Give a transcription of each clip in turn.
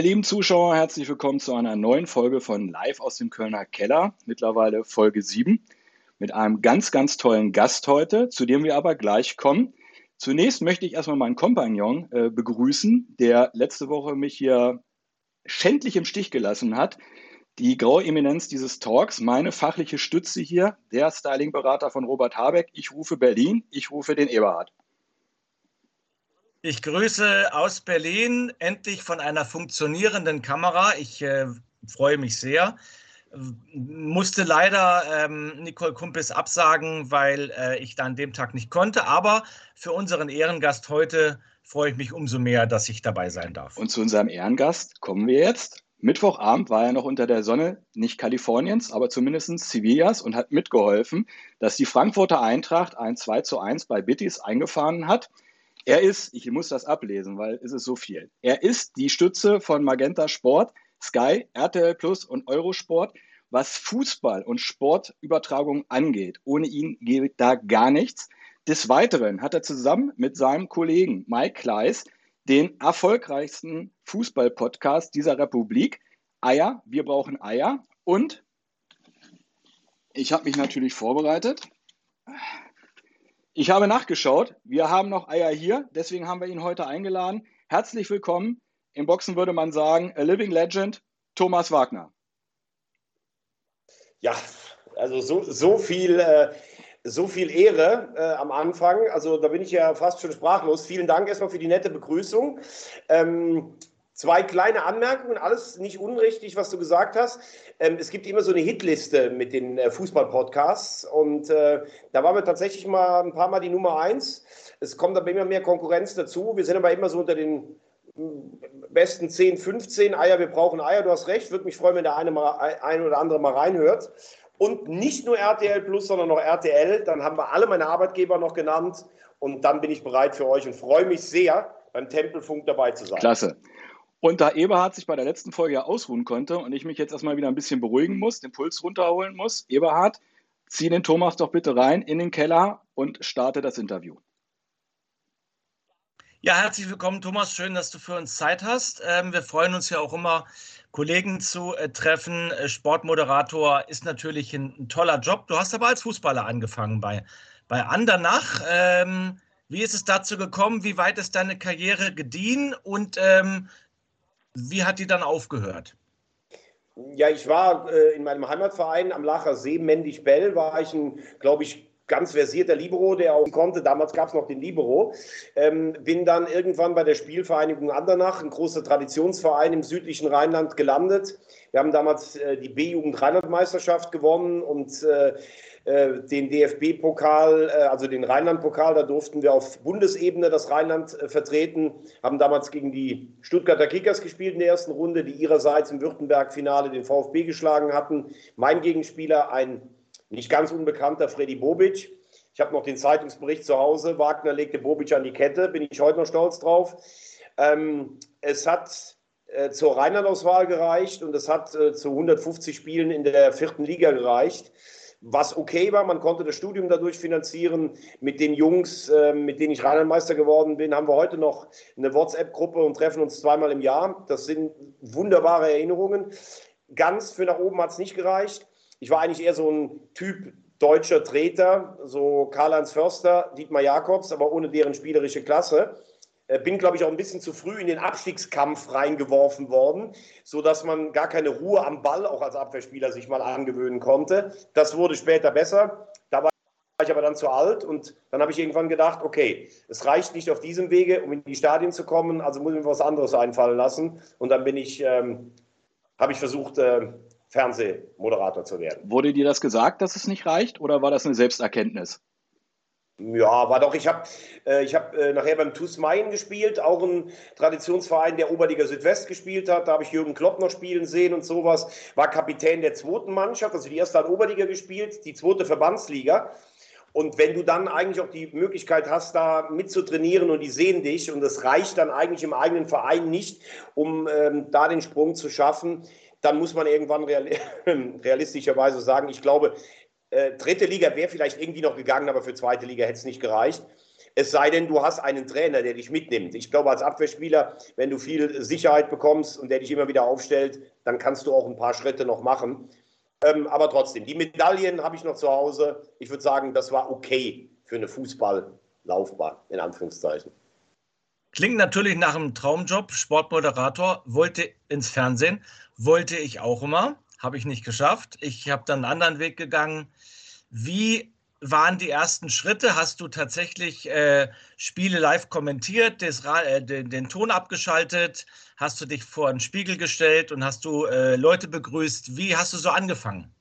Meine lieben Zuschauer, herzlich willkommen zu einer neuen Folge von Live aus dem Kölner Keller, mittlerweile Folge 7, mit einem ganz, ganz tollen Gast heute, zu dem wir aber gleich kommen. Zunächst möchte ich erstmal meinen Kompagnon äh, begrüßen, der letzte Woche mich hier schändlich im Stich gelassen hat. Die graue Eminenz dieses Talks, meine fachliche Stütze hier, der Stylingberater von Robert Habeck. Ich rufe Berlin, ich rufe den Eberhard. Ich grüße aus Berlin, endlich von einer funktionierenden Kamera. Ich äh, freue mich sehr. Musste leider ähm, Nicole Kumpis absagen, weil äh, ich da an dem Tag nicht konnte. Aber für unseren Ehrengast heute freue ich mich umso mehr, dass ich dabei sein darf. Und zu unserem Ehrengast kommen wir jetzt. Mittwochabend war er noch unter der Sonne, nicht Kaliforniens, aber zumindest Sevillas und hat mitgeholfen, dass die Frankfurter Eintracht ein 2 zu 1 bei Bittis eingefahren hat. Er ist, ich muss das ablesen, weil es ist so viel. Er ist die Stütze von Magenta Sport, Sky, RTL Plus und Eurosport, was Fußball und Sportübertragung angeht. Ohne ihn geht da gar nichts. Des Weiteren hat er zusammen mit seinem Kollegen Mike Kleiss den erfolgreichsten Fußball-Podcast dieser Republik. Eier, wir brauchen Eier. Und ich habe mich natürlich vorbereitet. Ich habe nachgeschaut. Wir haben noch Eier hier, deswegen haben wir ihn heute eingeladen. Herzlich willkommen. Im Boxen würde man sagen, a living legend, Thomas Wagner. Ja, also so, so viel. Äh so viel Ehre äh, am Anfang. Also da bin ich ja fast schon sprachlos. Vielen Dank erstmal für die nette Begrüßung. Ähm, Zwei kleine Anmerkungen, alles nicht unrichtig, was du gesagt hast. Ähm, es gibt immer so eine Hitliste mit den äh, Fußball-Podcasts und äh, da waren wir tatsächlich mal ein paar Mal die Nummer eins. Es kommt aber immer mehr Konkurrenz dazu. Wir sind aber immer so unter den mm, besten 10, 15 Eier. Wir brauchen Eier, du hast recht. Würde mich freuen, wenn der eine, mal, ein oder andere mal reinhört. Und nicht nur RTL Plus, sondern auch RTL. Dann haben wir alle meine Arbeitgeber noch genannt und dann bin ich bereit für euch und freue mich sehr, beim Tempelfunk dabei zu sein. Klasse. Und da Eberhard sich bei der letzten Folge ja ausruhen konnte und ich mich jetzt erstmal wieder ein bisschen beruhigen muss, den Puls runterholen muss, Eberhard, zieh den Thomas doch bitte rein in den Keller und starte das Interview. Ja, herzlich willkommen, Thomas. Schön, dass du für uns Zeit hast. Ähm, wir freuen uns ja auch immer, Kollegen zu äh, treffen. Äh, Sportmoderator ist natürlich ein, toller Job. Du hast aber als Fußballer angefangen bei, bei Andernach. Ähm, wie ist es dazu gekommen? Wie weit ist deine Karriere gediehen? Und ähm, wie hat die dann aufgehört? Ja, ich war äh, in meinem Heimatverein am Lacher See, Mendig Bell, war ich ein, glaube ich, ganz versierter Libero, der auch konnte. Damals gab es noch den Libero. Ähm, bin dann irgendwann bei der Spielvereinigung Andernach, ein großer Traditionsverein im südlichen Rheinland, gelandet. Wir haben damals äh, die B-Jugend Rheinland-Meisterschaft gewonnen und äh, den DFB-Pokal, äh, also den Rheinland-Pokal, da durften wir auf Bundesebene das Rheinland äh, vertreten, haben damals gegen die Stuttgarter Kickers gespielt in der ersten Runde, die ihrerseits im Württemberg-Finale den VfB geschlagen hatten. Mein Gegenspieler, ein nicht ganz unbekannter Freddy Bobic. Ich habe noch den Zeitungsbericht zu Hause. Wagner legte Bobic an die Kette, bin ich heute noch stolz drauf. Ähm, es hat äh, zur Rheinland-Auswahl gereicht und es hat äh, zu 150 Spielen in der vierten Liga gereicht was okay war. Man konnte das Studium dadurch finanzieren. Mit den Jungs, äh, mit denen ich Rheinlandmeister geworden bin, haben wir heute noch eine WhatsApp-Gruppe und treffen uns zweimal im Jahr. Das sind wunderbare Erinnerungen. Ganz für nach oben hat es nicht gereicht. Ich war eigentlich eher so ein Typ deutscher Treter, so Karl-Heinz Förster, Dietmar Jakobs, aber ohne deren spielerische Klasse. Äh, bin, glaube ich, auch ein bisschen zu früh in den Abstiegskampf reingeworfen worden, sodass man gar keine Ruhe am Ball auch als Abwehrspieler sich mal angewöhnen konnte. Das wurde später besser. Da war ich aber dann zu alt und dann habe ich irgendwann gedacht, okay, es reicht nicht auf diesem Wege, um in die Stadien zu kommen, also muss ich mir was anderes einfallen lassen. Und dann bin ich, ähm, habe ich versucht, äh, Fernsehmoderator zu werden. Wurde dir das gesagt, dass es nicht reicht oder war das eine Selbsterkenntnis? Ja, war doch. Ich habe äh, hab, äh, nachher beim TuS Main gespielt, auch ein Traditionsverein, der Oberliga Südwest gespielt hat. Da habe ich Jürgen Klopp noch spielen sehen und sowas. War Kapitän der zweiten Mannschaft, also die erste hat Oberliga gespielt, die zweite Verbandsliga. Und wenn du dann eigentlich auch die Möglichkeit hast, da mitzutrainieren und die sehen dich und das reicht dann eigentlich im eigenen Verein nicht, um ähm, da den Sprung zu schaffen, dann muss man irgendwann realistischerweise sagen, ich glaube, äh, dritte Liga wäre vielleicht irgendwie noch gegangen, aber für zweite Liga hätte es nicht gereicht. Es sei denn, du hast einen Trainer, der dich mitnimmt. Ich glaube, als Abwehrspieler, wenn du viel Sicherheit bekommst und der dich immer wieder aufstellt, dann kannst du auch ein paar Schritte noch machen. Ähm, aber trotzdem, die Medaillen habe ich noch zu Hause. Ich würde sagen, das war okay für eine Fußballlaufbahn, in Anführungszeichen. Klingt natürlich nach einem Traumjob, Sportmoderator, wollte ins Fernsehen, wollte ich auch immer, habe ich nicht geschafft. Ich habe dann einen anderen Weg gegangen. Wie waren die ersten Schritte? Hast du tatsächlich äh, Spiele live kommentiert, des, äh, den, den, Ton abgeschaltet? Hast du dich vor einen Spiegel gestellt und hast du äh, Leute begrüßt? Wie hast du so angefangen?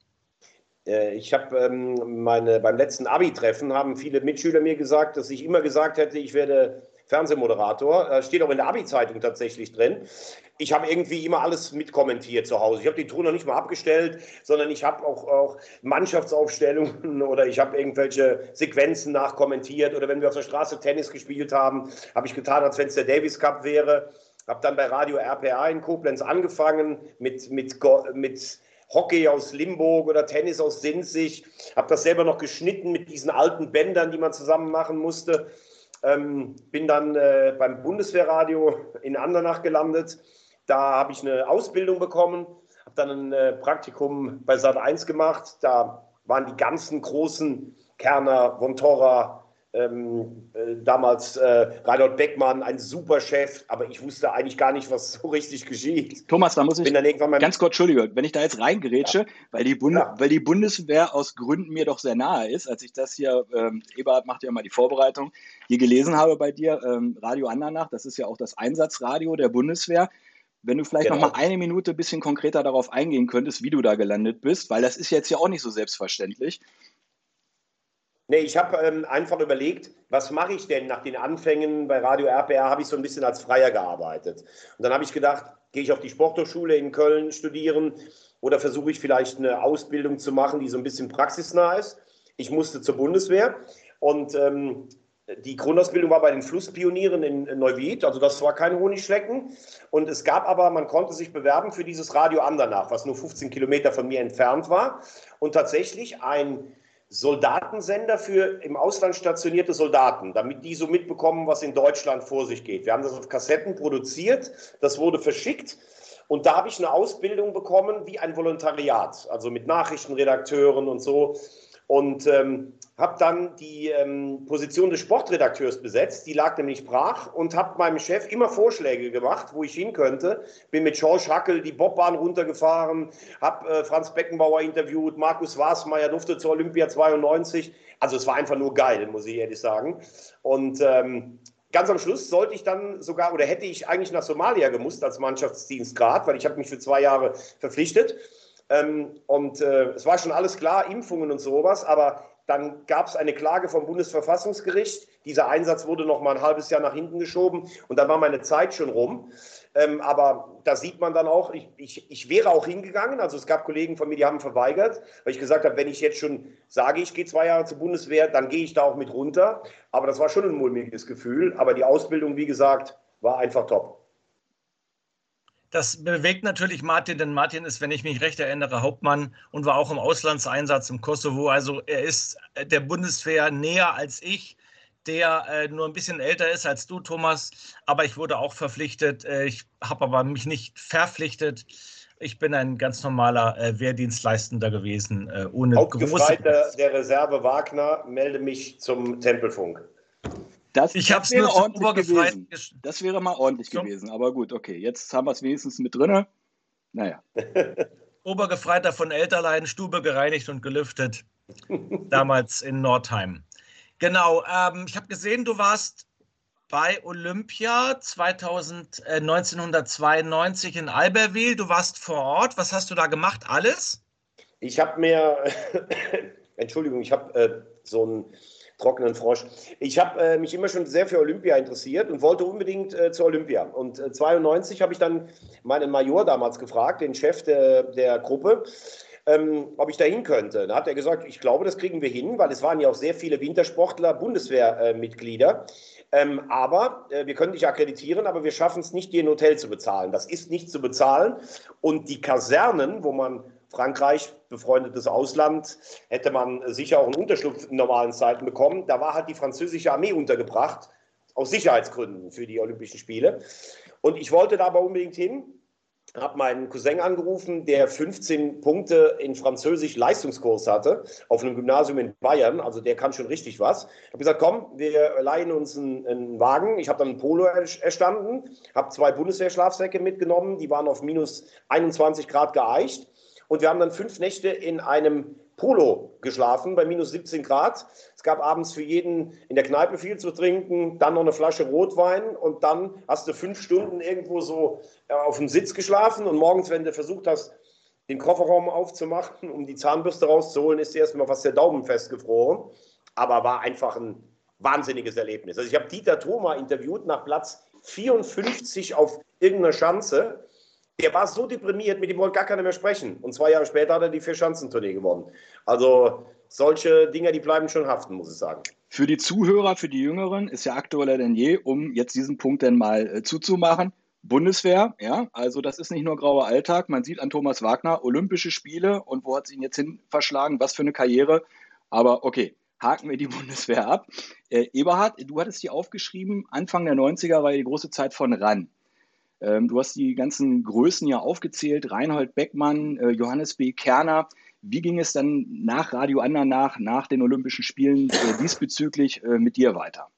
Äh, ich habe ähm, beim letzten Abi-Treffen haben viele Mitschüler mir gesagt, dass ich immer gesagt hätte, ich werde Fernsehmoderator. Äh, steht auch in der Abi-Zeitung tatsächlich drin. Ich habe irgendwie immer alles mitkommentiert zu Hause. Ich habe die Tour noch nicht mal abgestellt, sondern ich habe auch, auch Mannschaftsaufstellungen oder ich habe irgendwelche Sequenzen nachkommentiert. Oder wenn wir auf der Straße Tennis gespielt haben, habe ich getan, als wenn es der Davis Cup wäre. Habe dann bei Radio RPA in Koblenz angefangen mit, mit, mit Hockey aus Limburg oder Tennis aus Sinzig. Habe das selber noch geschnitten mit diesen alten Bändern, die man zusammen machen musste. Ähm, bin dann äh, beim Bundeswehrradio in Andernach gelandet. Da habe ich eine Ausbildung bekommen, habe dann ein äh, Praktikum bei Sat 1 gemacht. Da waren die ganzen großen Kerner, Von Torra, ähm, äh, damals äh, Reinhold Beckmann, ein super Chef, aber ich wusste eigentlich gar nicht, was so richtig geschieht. Thomas, da muss ich ganz kurz, Entschuldige, wenn ich da jetzt reingerätsche, ja. weil, die ja. weil die Bundeswehr aus Gründen mir doch sehr nahe ist, als ich das hier, ähm, Eberhard macht ja mal die Vorbereitung, hier gelesen habe bei dir, ähm, Radio Andernach, das ist ja auch das Einsatzradio der Bundeswehr. Wenn du vielleicht genau. noch mal eine Minute ein bisschen konkreter darauf eingehen könntest, wie du da gelandet bist, weil das ist jetzt ja auch nicht so selbstverständlich. Nee, ich habe ähm, einfach überlegt, was mache ich denn nach den Anfängen bei Radio RPR, habe ich so ein bisschen als Freier gearbeitet. Und dann habe ich gedacht, gehe ich auf die Sporthochschule in Köln studieren oder versuche ich vielleicht eine Ausbildung zu machen, die so ein bisschen praxisnah ist. Ich musste zur Bundeswehr und ähm, die Grundausbildung war bei den Flusspionieren in Neuwied, also das war kein Honigschlecken. Und es gab aber, man konnte sich bewerben für dieses Radio Andernach, was nur 15 Kilometer von mir entfernt war. Und tatsächlich ein Soldatensender für im Ausland stationierte Soldaten, damit die so mitbekommen, was in Deutschland vor sich geht. Wir haben das auf Kassetten produziert, das wurde verschickt und da habe ich eine Ausbildung bekommen wie ein Volontariat, also mit Nachrichtenredakteuren und so. Und ähm, habe dann die ähm, Position des Sportredakteurs besetzt, die lag nämlich brach und habe meinem Chef immer Vorschläge gemacht, wo ich hin könnte. Bin mit George Hackel die Bobbahn runtergefahren, habe äh, Franz Beckenbauer interviewt, Markus Wasmeier durfte zur Olympia 92. Also es war einfach nur geil, muss ich ehrlich sagen. Und ähm, ganz am Schluss sollte ich dann sogar oder hätte ich eigentlich nach Somalia gemusst als Mannschaftsdienstgrad, weil ich habe mich für zwei Jahre verpflichtet. Ähm, und äh, es war schon alles klar, Impfungen und sowas, aber dann gab es eine Klage vom Bundesverfassungsgericht. Dieser Einsatz wurde noch mal ein halbes Jahr nach hinten geschoben und dann war meine Zeit schon rum. Ähm, aber da sieht man dann auch, ich, ich, ich wäre auch hingegangen. Also es gab Kollegen von mir, die haben verweigert, weil ich gesagt habe, wenn ich jetzt schon sage, ich gehe zwei Jahre zur Bundeswehr, dann gehe ich da auch mit runter. Aber das war schon ein mulmiges Gefühl. Aber die Ausbildung, wie gesagt, war einfach top. Das bewegt natürlich Martin, denn Martin ist, wenn ich mich recht erinnere, Hauptmann und war auch im Auslandseinsatz im Kosovo. Also er ist der Bundeswehr näher als ich, der äh, nur ein bisschen älter ist als du, Thomas. Aber ich wurde auch verpflichtet. Äh, ich habe aber mich nicht verpflichtet. Ich bin ein ganz normaler äh, Wehrdienstleistender gewesen, äh, ohne Hauptgefreiter der Reserve Wagner, melde mich zum Tempelfunk. Das, ich habe es nur ordentlich gewesen. Das wäre mal ordentlich so. gewesen. Aber gut, okay. Jetzt haben wir es wenigstens mit drin. Naja. Obergefreiter von Elterlein, Stube gereinigt und gelüftet. damals in Nordheim. Genau. Ähm, ich habe gesehen, du warst bei Olympia 2000, äh, 1992 in Albertville. Du warst vor Ort. Was hast du da gemacht? Alles? Ich habe mir, Entschuldigung, ich habe äh, so ein trockenen Frosch. Ich habe äh, mich immer schon sehr für Olympia interessiert und wollte unbedingt äh, zur Olympia. Und äh, 92 habe ich dann meinen Major damals gefragt, den Chef der, der Gruppe, ähm, ob ich da hin könnte. Da hat er gesagt, ich glaube, das kriegen wir hin, weil es waren ja auch sehr viele Wintersportler, Bundeswehrmitglieder. Ähm, aber äh, wir können dich akkreditieren, aber wir schaffen es nicht, dir ein Hotel zu bezahlen. Das ist nicht zu bezahlen. Und die Kasernen, wo man Frankreich, befreundetes Ausland, hätte man sicher auch einen Unterschlupf in normalen Zeiten bekommen. Da war halt die französische Armee untergebracht, aus Sicherheitsgründen für die Olympischen Spiele. Und ich wollte da aber unbedingt hin, habe meinen Cousin angerufen, der 15 Punkte in Französisch Leistungskurs hatte, auf einem Gymnasium in Bayern, also der kann schon richtig was. Ich habe gesagt, komm, wir leihen uns einen, einen Wagen. Ich habe dann ein Polo erstanden, habe zwei Bundeswehrschlafsäcke mitgenommen, die waren auf minus 21 Grad geeicht. Und wir haben dann fünf Nächte in einem Polo geschlafen bei minus 17 Grad. Es gab abends für jeden in der Kneipe viel zu trinken, dann noch eine Flasche Rotwein und dann hast du fünf Stunden irgendwo so äh, auf dem Sitz geschlafen und morgens, wenn du versucht hast, den Kofferraum aufzumachen, um die Zahnbürste rauszuholen, ist dir erstmal fast der Daumen festgefroren. Aber war einfach ein wahnsinniges Erlebnis. Also ich habe Dieter Thoma interviewt nach Platz 54 auf irgendeiner Schanze der war so deprimiert, mit dem wollte gar keiner mehr sprechen. Und zwei Jahre später hat er die Vier-Schanzentournee gewonnen. Also solche Dinge, die bleiben schon haften, muss ich sagen. Für die Zuhörer, für die Jüngeren ist ja aktueller denn je, um jetzt diesen Punkt denn mal äh, zuzumachen. Bundeswehr, ja, also das ist nicht nur grauer Alltag. Man sieht an Thomas Wagner Olympische Spiele und wo hat es ihn jetzt hin verschlagen? Was für eine Karriere. Aber okay, haken wir die Bundeswehr ab. Äh, Eberhard, du hattest die aufgeschrieben, Anfang der 90er war die große Zeit von RAN. Ähm, du hast die ganzen Größen ja aufgezählt, Reinhold Beckmann, äh, Johannes B. Kerner. Wie ging es dann nach Radio Andernach, nach den Olympischen Spielen äh, diesbezüglich äh, mit dir weiter?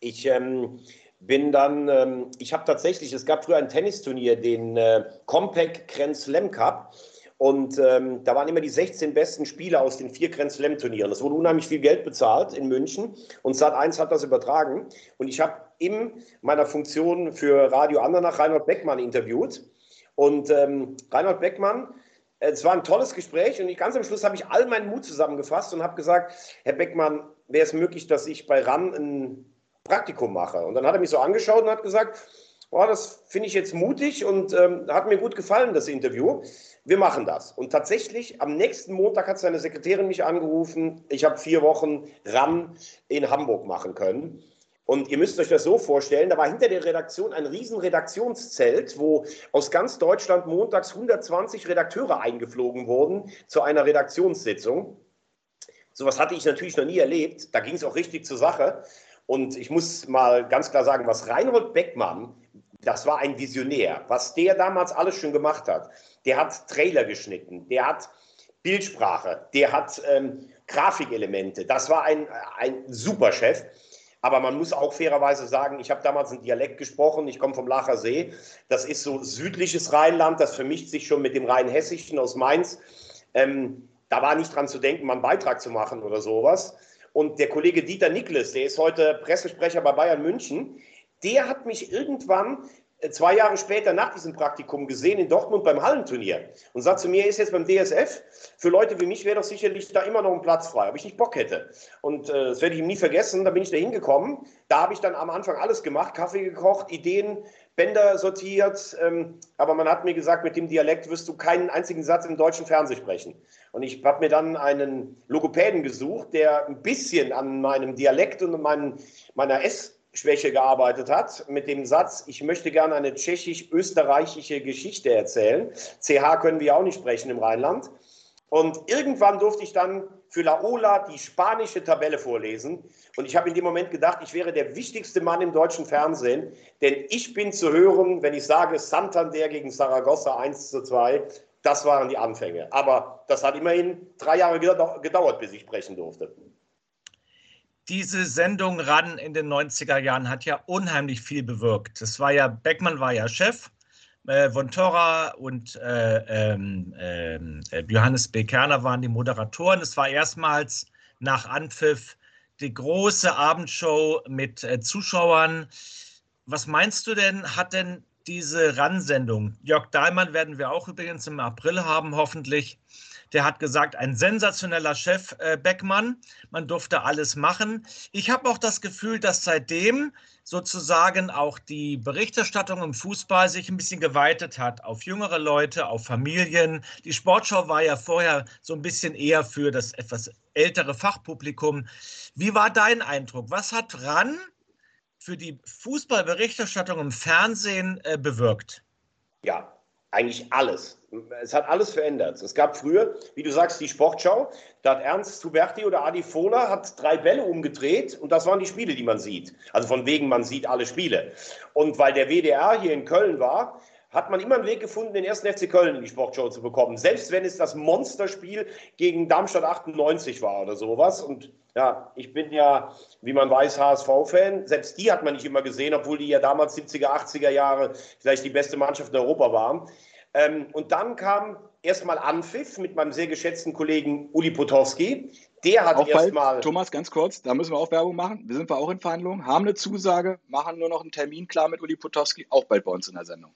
Ich ähm, bin dann, ähm, ich habe tatsächlich, es gab früher ein Tennisturnier, den äh, Compaq Grand Slam Cup. Und ähm, da waren immer die 16 besten Spieler aus den vier Grand Slam Turnieren. Es wurde unheimlich viel Geld bezahlt in München und Sat1 hat das übertragen. Und ich habe in meiner Funktion für Radio Andernach Reinhold Beckmann interviewt. Und ähm, Reinhold Beckmann, es war ein tolles Gespräch und ich, ganz am Schluss habe ich all meinen Mut zusammengefasst und habe gesagt, Herr Beckmann, wäre es möglich, dass ich bei RAN ein Praktikum mache? Und dann hat er mich so angeschaut und hat gesagt, oh, das finde ich jetzt mutig und ähm, hat mir gut gefallen, das Interview. Wir machen das. Und tatsächlich, am nächsten Montag hat seine Sekretärin mich angerufen. Ich habe vier Wochen RAN in Hamburg machen können. Und ihr müsst euch das so vorstellen, da war hinter der Redaktion ein riesen Redaktionszelt, wo aus ganz Deutschland montags 120 Redakteure eingeflogen wurden zu einer Redaktionssitzung. Sowas hatte ich natürlich noch nie erlebt. Da ging es auch richtig zur Sache. Und ich muss mal ganz klar sagen, was Reinhold Beckmann, das war ein Visionär, was der damals alles schon gemacht hat. Der hat Trailer geschnitten, der hat Bildsprache, der hat ähm, Grafikelemente. Das war ein, ein super Chef. Aber man muss auch fairerweise sagen, ich habe damals einen Dialekt gesprochen, ich komme vom Lacher See. Das ist so südliches Rheinland, das vermischt sich schon mit dem Rheinhessischen aus Mainz. Ähm, da war nicht dran zu denken, mal einen Beitrag zu machen oder sowas. Und der Kollege Dieter Nikles, der ist heute Pressesprecher bei Bayern München, der hat mich irgendwann zwei Jahre später nach diesem Praktikum gesehen in Dortmund beim Hallenturnier und sagt zu mir, ist jetzt beim DSF, für Leute wie mich wäre doch sicherlich da immer noch ein Platz frei, ob ich nicht Bock hätte. Und äh, das werde ich ihm nie vergessen, da bin ich da hingekommen. Da habe ich dann am Anfang alles gemacht, Kaffee gekocht, Ideen, Bänder sortiert, ähm, aber man hat mir gesagt, mit dem Dialekt wirst du keinen einzigen Satz im deutschen Fernsehen sprechen. Und ich habe mir dann einen Logopäden gesucht, der ein bisschen an meinem Dialekt und meinen, meiner Ess Schwäche gearbeitet hat, mit dem Satz, ich möchte gerne eine tschechisch-österreichische Geschichte erzählen. CH können wir auch nicht sprechen im Rheinland. Und irgendwann durfte ich dann für Laola die spanische Tabelle vorlesen. Und ich habe in dem Moment gedacht, ich wäre der wichtigste Mann im deutschen Fernsehen, denn ich bin zu hören, wenn ich sage Santander gegen Saragossa 1 zu 2. Das waren die Anfänge. Aber das hat immerhin drei Jahre gedauert, bis ich sprechen durfte diese Sendung ran in den 90er Jahren hat ja unheimlich viel bewirkt. Das war ja, Beckmann war ja Chef, äh, Von Torra und äh, ähm, äh, Johannes B. Kerner waren die Moderatoren. Es war erstmals nach Anpfiff die große Abendshow mit äh, Zuschauern. Was meinst du denn, hat denn diese RAN-Sendung, Jörg Dahlmann werden wir auch übrigens im April haben, hoffentlich, der hat gesagt, ein sensationeller Chef äh, Beckmann. Man durfte alles machen. Ich habe auch das Gefühl, dass seitdem sozusagen auch die Berichterstattung im Fußball sich ein bisschen geweitet hat auf jüngere Leute, auf Familien. Die Sportschau war ja vorher so ein bisschen eher für das etwas ältere Fachpublikum. Wie war dein Eindruck? Was hat RAN für die Fußballberichterstattung im Fernsehen äh, bewirkt? Ja, Eigentlich alles. Es hat alles verändert. Es gab früher, wie du sagst, die Sportschau. Da hat Ernst Zuberti oder Adi Fohler hat drei Bälle umgedreht und das waren die Spiele, die man sieht. Also von wegen, man sieht alle Spiele. Und weil der WDR hier in Köln war, hat man immer einen Weg gefunden, den ersten FC Köln in die Sportshow zu bekommen. Selbst wenn es das Monsterspiel gegen Darmstadt 98 war oder sowas. Und ja, ich bin ja, wie man weiß, HSV-Fan. Selbst die hat man nicht immer gesehen, obwohl die ja damals 70er, 80er Jahre vielleicht die beste Mannschaft in Europa waren. Ähm, und dann kam erstmal Anpfiff mit meinem sehr geschätzten Kollegen Uli Potowski. Der hat erstmal. Thomas, ganz kurz, da müssen wir auch Werbung machen. Wir sind wir auch in Verhandlungen, haben eine Zusage, machen nur noch einen Termin klar mit Uli Potowski, auch bald bei uns in der Sendung.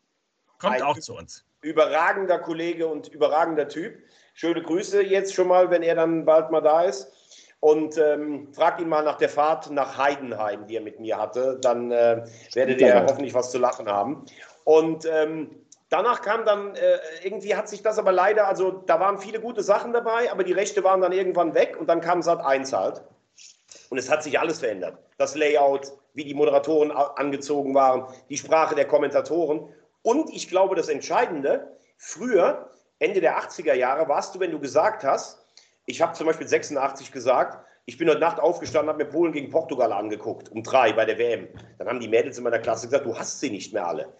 Kommt auch zu uns. Überragender Kollege und überragender Typ. Schöne Grüße jetzt schon mal, wenn er dann bald mal da ist. Und ähm, fragt ihn mal nach der Fahrt nach Heidenheim, die er mit mir hatte. Dann äh, werdet ihr hoffentlich was zu lachen haben. Und ähm, danach kam dann, äh, irgendwie hat sich das aber leider, also da waren viele gute Sachen dabei, aber die Rechte waren dann irgendwann weg und dann kam Sat 1 halt. Und es hat sich alles verändert. Das Layout, wie die Moderatoren angezogen waren, die Sprache der Kommentatoren. Und ich glaube, das Entscheidende, früher, Ende der 80er Jahre, warst du, wenn du gesagt hast, ich habe zum Beispiel 86 gesagt, ich bin heute Nacht aufgestanden, habe mir Polen gegen Portugal angeguckt, um drei bei der WM. Dann haben die Mädels in meiner Klasse gesagt, du hast sie nicht mehr alle.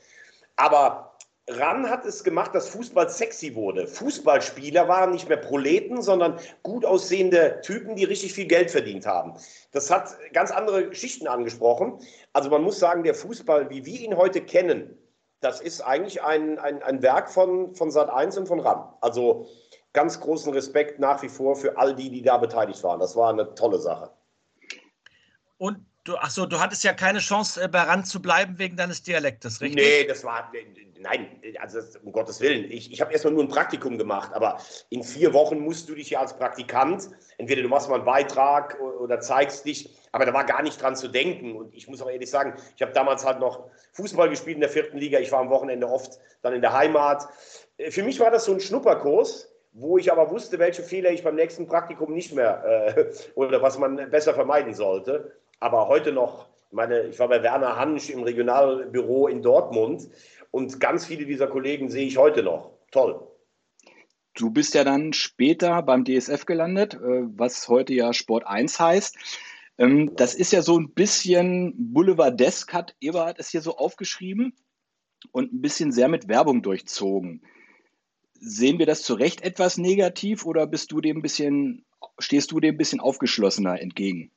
Aber RAN hat es gemacht, dass Fußball sexy wurde. Fußballspieler waren nicht mehr Proleten, sondern gut aussehende Typen, die richtig viel Geld verdient haben. Das hat ganz andere Schichten angesprochen. Also man muss sagen, der Fußball, wie wir ihn heute kennen, das ist eigentlich ein, ein, ein Werk von, von Sat 1 und von RAM. Also ganz großen Respekt nach wie vor für all die, die da beteiligt waren. Das war eine tolle Sache. Und du, ach so, du hattest ja keine Chance, äh, bei RAN zu bleiben wegen deines Dialektes, richtig? Nee, das war, nein, also um Gottes Willen. Ich, ich habe erstmal nur ein Praktikum gemacht, aber in vier Wochen musst du dich ja als Praktikant, entweder du machst mal einen Beitrag oder zeigst dich, aber da war gar nicht dran zu denken. Und ich muss auch ehrlich sagen, ich habe damals halt noch Fußball gespielt in der vierten Liga. Ich war am Wochenende oft dann in der Heimat. Äh, für mich war das so ein Schnupperkurs, wo ich aber wusste, welche Fehler ich beim nächsten Praktikum nicht mehr äh, oder was man besser vermeiden sollte. Aber heute noch, meine, ich war bei Werner Hansch im Regionalbüro in Dortmund und ganz viele dieser Kollegen sehe ich heute noch. Toll. Du bist ja dann später beim DSF gelandet, äh, was heute ja Sport 1 heißt. Ähm, das ist ja so ein bisschen Boulevardesk, hat Eberhard es hier so aufgeschrieben und ein bisschen sehr mit Werbung durchzogen. Sehen wir das zu Recht etwas negativ oder bist du dem bisschen, stehst du dem ein bisschen aufgeschlossener entgegen?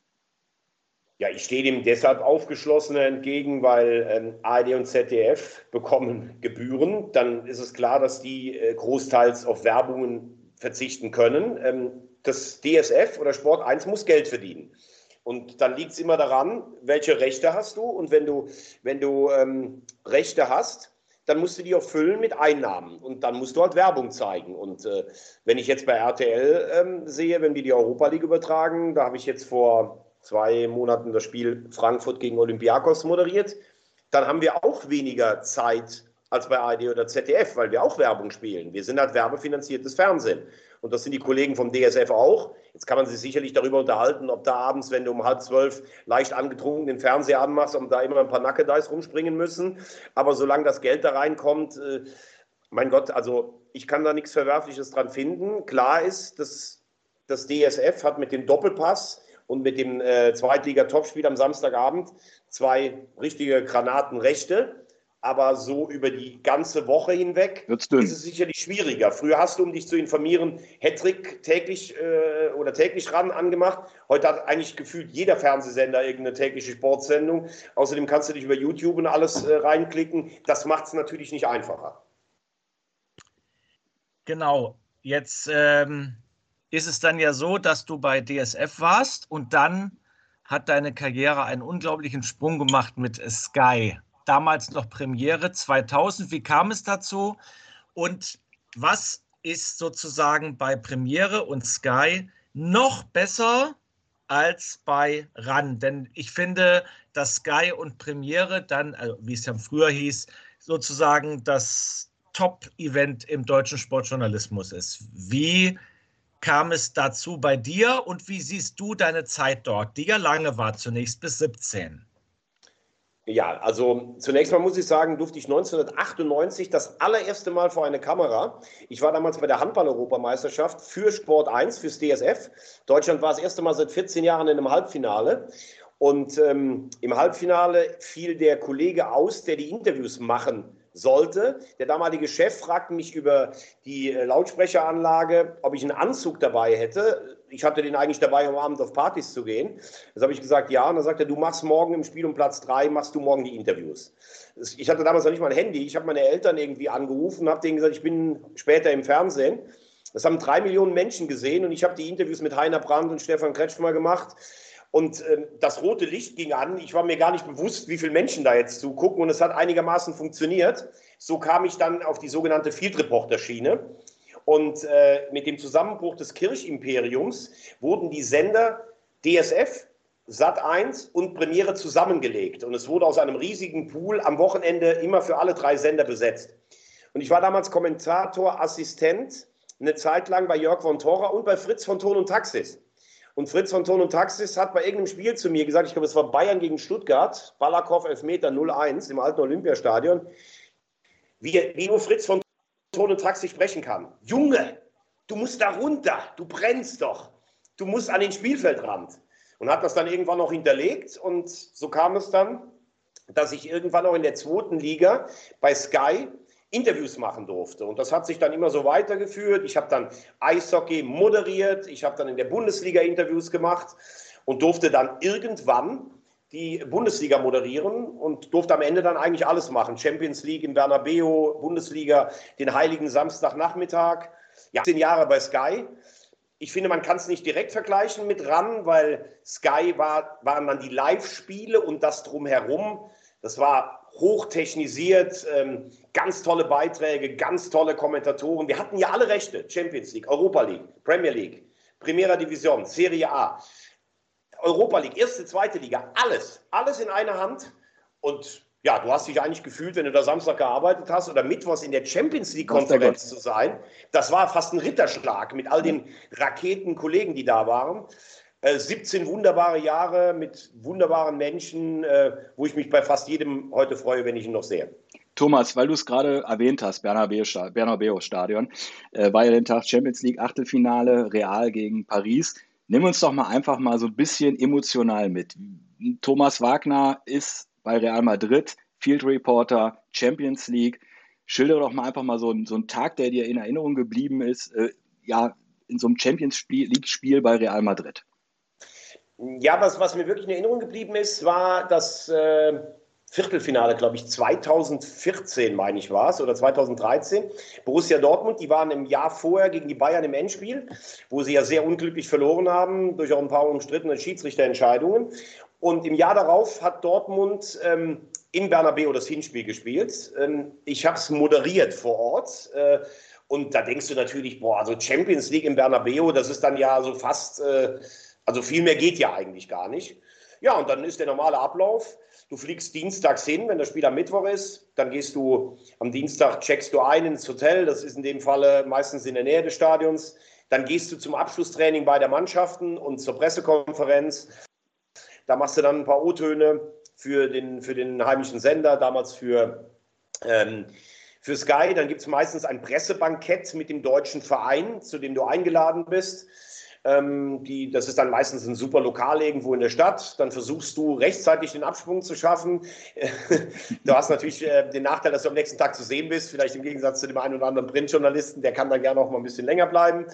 Ja, ich stehe dem deshalb aufgeschlossener entgegen, weil ähm, ARD und ZDF bekommen Gebühren. Dann ist es klar, dass die äh, großteils auf Werbungen verzichten können. Ähm, das DSF oder Sport 1 muss Geld verdienen. Und dann liegt es immer daran, welche Rechte hast du. Und wenn du, wenn du ähm, Rechte hast, dann musst du die auch füllen mit Einnahmen. Und dann musst du halt Werbung zeigen. Und äh, wenn ich jetzt bei RTL ähm, sehe, wenn die die Europa League übertragen, da habe ich jetzt vor zwei Monaten das Spiel Frankfurt gegen Olympiakos moderiert, dann haben wir auch weniger Zeit als bei ARD oder ZDF, weil wir auch Werbung spielen. Wir sind halt werbefinanziertes Fernsehen. Und das sind die Kollegen vom DSF auch. Jetzt kann man sich sicherlich darüber unterhalten, ob da abends, wenn du um halb zwölf leicht angetrunken den Fernseher anmachst, ob da immer ein paar Nackedeis rumspringen müssen. Aber solange das Geld da reinkommt, äh, mein Gott, also ich kann da nichts Verwerfliches dran finden. Klar ist, dass das DSF hat mit dem Doppelpass und mit dem äh, Zweitliga-Topspiel am Samstagabend zwei richtige Granatenrechte. Aber so über die ganze Woche hinweg ist es sicherlich schwieriger. Früher hast du, um dich zu informieren, Hattrick täglich äh, oder täglich ran angemacht. Heute hat eigentlich gefühlt jeder Fernsehsender irgendeine tägliche Sportsendung. Außerdem kannst du dich über YouTube und alles äh, reinklicken. Das macht es natürlich nicht einfacher. Genau. Jetzt ähm, ist es dann ja so, dass du bei DSF warst und dann hat deine Karriere einen unglaublichen Sprung gemacht mit Sky. Damals noch Premiere 2000. Wie kam es dazu? Und was ist sozusagen bei Premiere und Sky noch besser als bei RAN? Denn ich finde, dass Sky und Premiere dann, also wie es ja früher hieß, sozusagen das Top-Event im deutschen Sportjournalismus ist. Wie kam es dazu bei dir und wie siehst du deine Zeit dort, die ja lange war, zunächst bis 17? Ja, also zunächst mal muss ich sagen, durfte ich 1998 das allererste Mal vor eine Kamera. Ich war damals bei der Handball-Europameisterschaft für Sport 1, fürs DSF. Deutschland war das erste Mal seit 14 Jahren in einem Halbfinale. Und ähm, im Halbfinale fiel der Kollege aus, der die Interviews machen sollte. Der damalige Chef fragte mich über die äh, Lautsprecheranlage, ob ich einen Anzug dabei hätte. Ich hatte den eigentlich dabei, um abends auf Partys zu gehen. Das habe ich gesagt, ja. Und dann sagte er, du machst morgen im Spiel um Platz drei, machst du morgen die Interviews. Ich hatte damals noch nicht mal ein Handy. Ich habe meine Eltern irgendwie angerufen und habe denen gesagt, ich bin später im Fernsehen. Das haben drei Millionen Menschen gesehen und ich habe die Interviews mit Heiner Brandt und Stefan Kretschmer gemacht. Und äh, das rote Licht ging an. Ich war mir gar nicht bewusst, wie viele Menschen da jetzt zugucken. Und es hat einigermaßen funktioniert. So kam ich dann auf die sogenannte Field Reporter Schiene. Und äh, mit dem Zusammenbruch des Kirchimperiums wurden die Sender DSF, Sat1 und Premiere zusammengelegt. Und es wurde aus einem riesigen Pool am Wochenende immer für alle drei Sender besetzt. Und ich war damals Kommentator, Assistent, eine Zeit lang bei Jörg von Thora und bei Fritz von Ton und Taxis. Und Fritz von Ton und Taxis hat bei irgendeinem Spiel zu mir gesagt, ich glaube, es war Bayern gegen Stuttgart, Balakow Elfmeter 0-1 im alten Olympiastadion, wie, wie nur Fritz von Ton und Taxis sprechen kann. Junge, du musst da runter, du brennst doch, du musst an den Spielfeldrand. Und hat das dann irgendwann noch hinterlegt und so kam es dann, dass ich irgendwann auch in der zweiten Liga bei Sky Interviews machen durfte. Und das hat sich dann immer so weitergeführt. Ich habe dann Eishockey moderiert, ich habe dann in der Bundesliga Interviews gemacht und durfte dann irgendwann die Bundesliga moderieren und durfte am Ende dann eigentlich alles machen. Champions League in Bernabeu, Bundesliga, den heiligen Samstagnachmittag. Ja, zehn Jahre bei Sky. Ich finde, man kann es nicht direkt vergleichen mit RAN, weil Sky war, waren dann die Live-Spiele und das drumherum. Das war hochtechnisiert, ähm, ganz tolle Beiträge, ganz tolle Kommentatoren. Wir hatten ja alle Rechte. Champions League, Europa League, Premier League, Primera Division, Serie A, Europa League, erste, zweite Liga, alles, alles in einer Hand. Und ja, du hast dich eigentlich gefühlt, wenn du da Samstag gearbeitet hast oder Mittwochs in der Champions League-Konferenz zu sein. Das war fast ein Ritterschlag mit all den Raketenkollegen, die da waren. 17 äh, wunderbare Jahre mit wunderbaren Menschen, äh, wo ich mich bei fast jedem heute freue, wenn ich ihn noch sehe. Thomas, weil du es gerade erwähnt hast, Bernabeu-Stadion, äh, war ja den Tag Champions League Achtelfinale, Real gegen Paris. Nimm uns doch mal einfach mal so ein bisschen emotional mit. Thomas Wagner ist bei Real Madrid Field Reporter, Champions League. Schilder doch mal einfach mal so, so einen Tag, der dir in Erinnerung geblieben ist, äh, ja, in so einem Champions League-Spiel bei Real Madrid. Ja, was, was mir wirklich in Erinnerung geblieben ist, war das äh, Viertelfinale, glaube ich, 2014, meine ich, war es, oder 2013. Borussia Dortmund, die waren im Jahr vorher gegen die Bayern im Endspiel, wo sie ja sehr unglücklich verloren haben, durch auch ein paar umstrittene Schiedsrichterentscheidungen. Und im Jahr darauf hat Dortmund ähm, in Bernabeu das Hinspiel gespielt. Ähm, ich habe es moderiert vor Ort. Äh, und da denkst du natürlich, boah, also Champions League in Bernabeu, das ist dann ja so fast... Äh, also viel mehr geht ja eigentlich gar nicht. Ja, und dann ist der normale Ablauf. Du fliegst dienstags hin, wenn das Spiel am Mittwoch ist. Dann gehst du am Dienstag, checkst du ein ins Hotel. Das ist in dem Falle meistens in der Nähe des Stadions. Dann gehst du zum Abschlusstraining bei der Mannschaften und zur Pressekonferenz. Da machst du dann ein paar O-Töne für den, für den heimischen Sender, damals für, ähm, für Sky. Dann gibt es meistens ein Pressebankett mit dem deutschen Verein, zu dem du eingeladen bist. Ähm, die, das ist dann meistens ein super Lokal irgendwo in der Stadt. Dann versuchst du rechtzeitig den Absprung zu schaffen. du hast natürlich äh, den Nachteil, dass du am nächsten Tag zu sehen bist. Vielleicht im Gegensatz zu dem einen oder anderen Printjournalisten, der kann dann gerne noch mal ein bisschen länger bleiben.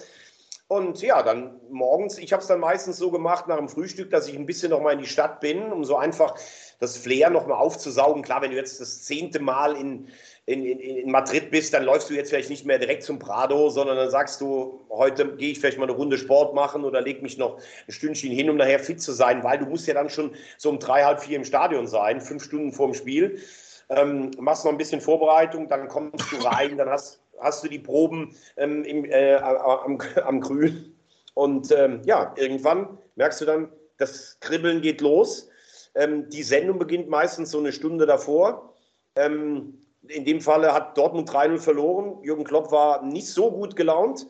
Und ja, dann morgens, ich habe es dann meistens so gemacht nach dem Frühstück, dass ich ein bisschen noch mal in die Stadt bin, um so einfach das Flair noch mal aufzusaugen. Klar, wenn du jetzt das zehnte Mal in, in, in, Madrid bist, dann läufst du jetzt vielleicht nicht mehr direkt zum Prado, sondern dann sagst du, heute gehe ich vielleicht mal eine Runde Sport machen oder leg mich noch ein Stündchen hin, um nachher fit zu sein, weil du musst ja dann schon so um drei, halb vier im Stadion sein, fünf Stunden vorm Spiel. Ähm, machst noch ein bisschen Vorbereitung, dann kommst du rein, dann hast, hast du die Proben ähm, im, äh, am, am Grün. Und ähm, ja, irgendwann merkst du dann, das Kribbeln geht los. Ähm, die Sendung beginnt meistens so eine Stunde davor. Ähm, in dem Falle hat Dortmund 3-0 verloren. Jürgen Klopp war nicht so gut gelaunt.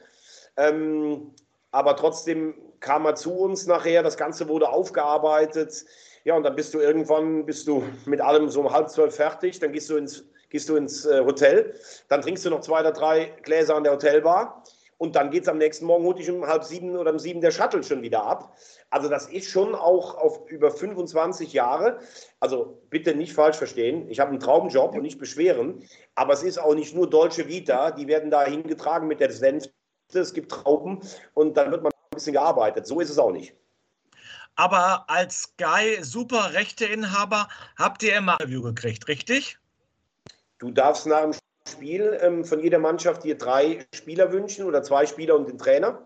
Ähm, aber trotzdem kam er zu uns nachher, das Ganze wurde aufgearbeitet. Ja, und dann bist du irgendwann, bist du mit allem so um halb zwölf fertig, dann gehst du ins, gehst du ins äh, Hotel, dann trinkst du noch zwei oder drei Gläser an der Hotelbar und dann geht es am nächsten Morgen, holt dich um halb sieben oder um sieben der Shuttle schon wieder ab. Also das ist schon auch auf über 25 Jahre. Also bitte nicht falsch verstehen. Ich habe einen Traumjob und nicht beschweren. Aber es ist auch nicht nur deutsche Vita. Die werden da hingetragen mit der Senfte. Es gibt Trauben und dann wird man ein bisschen gearbeitet. So ist es auch nicht. Aber als Sky super Rechteinhaber habt ihr immer ein Interview gekriegt, richtig? Du darfst nach dem Spiel ähm, von jeder Mannschaft dir drei Spieler wünschen oder zwei Spieler und den Trainer.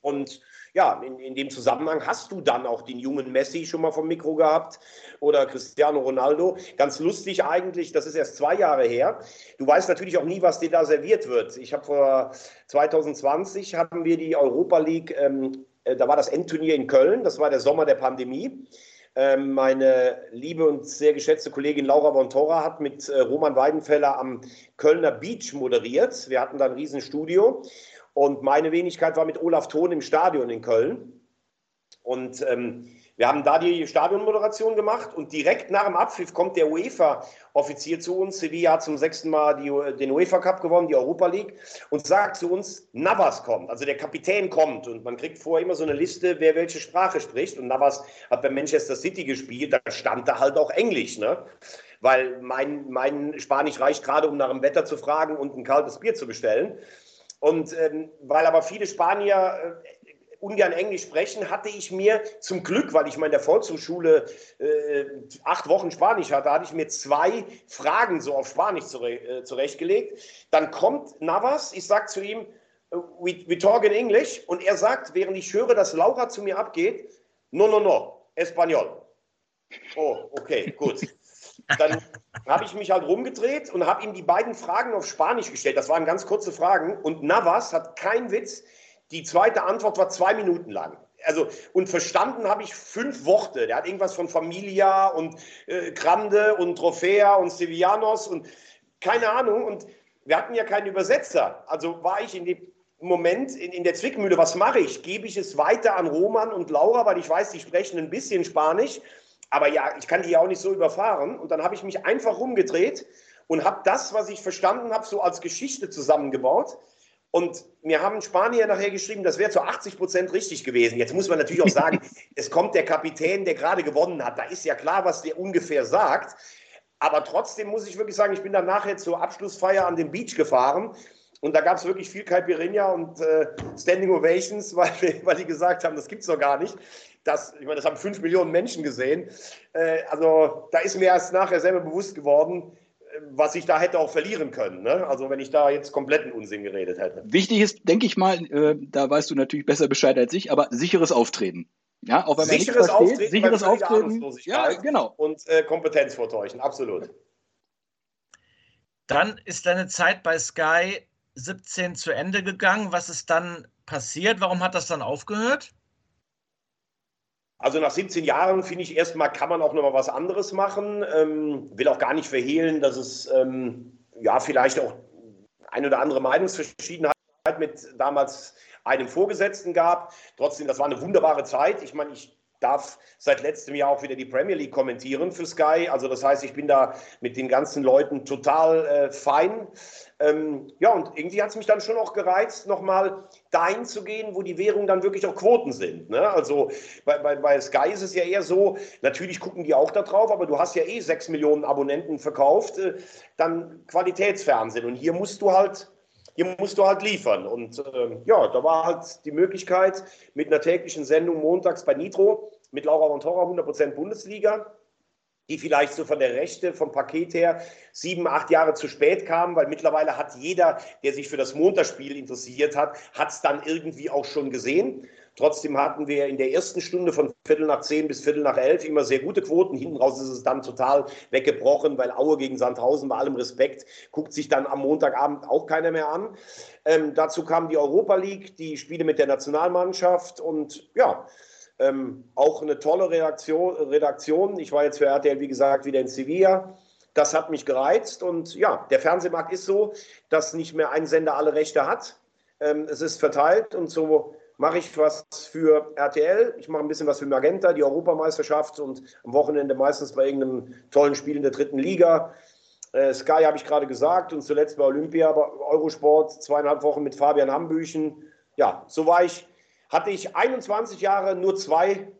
Und ja, in, in dem Zusammenhang hast du dann auch den jungen Messi schon mal vom Mikro gehabt oder Cristiano Ronaldo. Ganz lustig eigentlich, das ist erst zwei Jahre her. Du weißt natürlich auch nie, was dir da serviert wird. Ich habe vor 2020 haben wir die Europa League, ähm, äh, da war das Endturnier in Köln, das war der Sommer der Pandemie. Ähm, meine liebe und sehr geschätzte Kollegin Laura Bontora hat mit äh, Roman Weidenfeller am Kölner Beach moderiert. Wir hatten da ein Riesenstudio und meine Wenigkeit war mit Olaf Thon im Stadion in Köln. Und ähm, wir haben da die Stadionmoderation gemacht und direkt nach dem Abpfiff kommt der UEFA-Offizier zu uns. Sevilla hat zum sechsten Mal die, den UEFA Cup gewonnen, die Europa League, und sagt zu uns, Navas kommt, also der Kapitän kommt. Und man kriegt vorher immer so eine Liste, wer welche Sprache spricht. Und Navas hat bei Manchester City gespielt, da stand da halt auch Englisch, ne? Weil mein, mein Spanisch reicht gerade, um nach dem Wetter zu fragen und ein kaltes Bier zu bestellen. Und ähm, weil aber viele Spanier äh, ungern Englisch sprechen, hatte ich mir zum Glück, weil ich mal in der Volkshochschule äh, acht Wochen Spanisch hatte, hatte ich mir zwei Fragen so auf Spanisch zure äh, zurechtgelegt. Dann kommt Navas, ich sage zu ihm, we, we talk in English, und er sagt, während ich höre, dass Laura zu mir abgeht, no, no, no, Espanol. Oh, okay, gut. Dann habe ich mich halt rumgedreht und habe ihm die beiden Fragen auf Spanisch gestellt. Das waren ganz kurze Fragen. Und Navas hat kein Witz die zweite Antwort war zwei Minuten lang. Also, und verstanden habe ich fünf Worte. Der hat irgendwas von Familia und äh, Grande und Trofea und Sevillanos und keine Ahnung. Und wir hatten ja keinen Übersetzer. Also war ich in dem Moment in, in der Zwickmühle. Was mache ich? Gebe ich es weiter an Roman und Laura, weil ich weiß, die sprechen ein bisschen Spanisch. Aber ja, ich kann die ja auch nicht so überfahren. Und dann habe ich mich einfach rumgedreht und habe das, was ich verstanden habe, so als Geschichte zusammengebaut. Und mir haben Spanier nachher geschrieben, das wäre zu 80 Prozent richtig gewesen. Jetzt muss man natürlich auch sagen, es kommt der Kapitän, der gerade gewonnen hat. Da ist ja klar, was der ungefähr sagt. Aber trotzdem muss ich wirklich sagen, ich bin dann nachher zur Abschlussfeier an den Beach gefahren. Und da gab es wirklich viel Caipirinha und äh, Standing Ovations, weil, weil die gesagt haben, das gibt es doch gar nicht. Das, ich meine, das haben fünf Millionen Menschen gesehen. Äh, also da ist mir erst nachher selber bewusst geworden, was ich da hätte auch verlieren können. Ne? Also wenn ich da jetzt kompletten Unsinn geredet hätte. Wichtig ist, denke ich mal, äh, da weißt du natürlich besser Bescheid als ich, aber sicheres Auftreten. Ja, auch wenn man sicheres versteht, Auftreten, sicheres Auftreten ja, genau. und äh, Kompetenz vortäuschen, absolut. Dann ist deine Zeit bei Sky 17 zu Ende gegangen. Was ist dann passiert? Warum hat das dann aufgehört? Also nach 17 Jahren finde ich erstmal, kann man auch noch mal was anderes machen. Ähm, will auch gar nicht verhehlen, dass es ähm, ja vielleicht auch eine oder andere Meinungsverschiedenheit mit damals einem Vorgesetzten gab. Trotzdem, das war eine wunderbare Zeit. Ich meine, ich darf seit letztem Jahr auch wieder die Premier League kommentieren für Sky. Also das heißt, ich bin da mit den ganzen Leuten total äh, fein. Ähm, ja, und irgendwie hat es mich dann schon auch gereizt, nochmal dahin zu gehen, wo die Währungen dann wirklich auch Quoten sind. Ne? Also bei, bei, bei Sky ist es ja eher so, natürlich gucken die auch da drauf, aber du hast ja eh sechs Millionen Abonnenten verkauft, äh, dann Qualitätsfernsehen. Und hier musst du halt hier musst du halt liefern. Und äh, ja, da war halt die Möglichkeit mit einer täglichen Sendung montags bei Nitro mit Laura Montora 100% Bundesliga, die vielleicht so von der Rechte, vom Paket her sieben, acht Jahre zu spät kam, weil mittlerweile hat jeder, der sich für das Montagsspiel interessiert hat, hat es dann irgendwie auch schon gesehen. Trotzdem hatten wir in der ersten Stunde von Viertel nach zehn bis Viertel nach elf immer sehr gute Quoten. Hinten raus ist es dann total weggebrochen, weil Aue gegen Sandhausen bei allem Respekt guckt sich dann am Montagabend auch keiner mehr an. Ähm, dazu kam die Europa League, die Spiele mit der Nationalmannschaft und ja, ähm, auch eine tolle Reaktion, Redaktion. Ich war jetzt für RTL, wie gesagt, wieder in Sevilla. Das hat mich gereizt und ja, der Fernsehmarkt ist so, dass nicht mehr ein Sender alle Rechte hat. Ähm, es ist verteilt und so mache ich was für RTL, ich mache ein bisschen was für Magenta, die Europameisterschaft und am Wochenende meistens bei irgendeinem tollen Spiel in der dritten Liga. Äh, Sky habe ich gerade gesagt und zuletzt bei Olympia, Eurosport, zweieinhalb Wochen mit Fabian Hambüchen. Ja, so war ich, hatte ich 21 Jahre nur zwei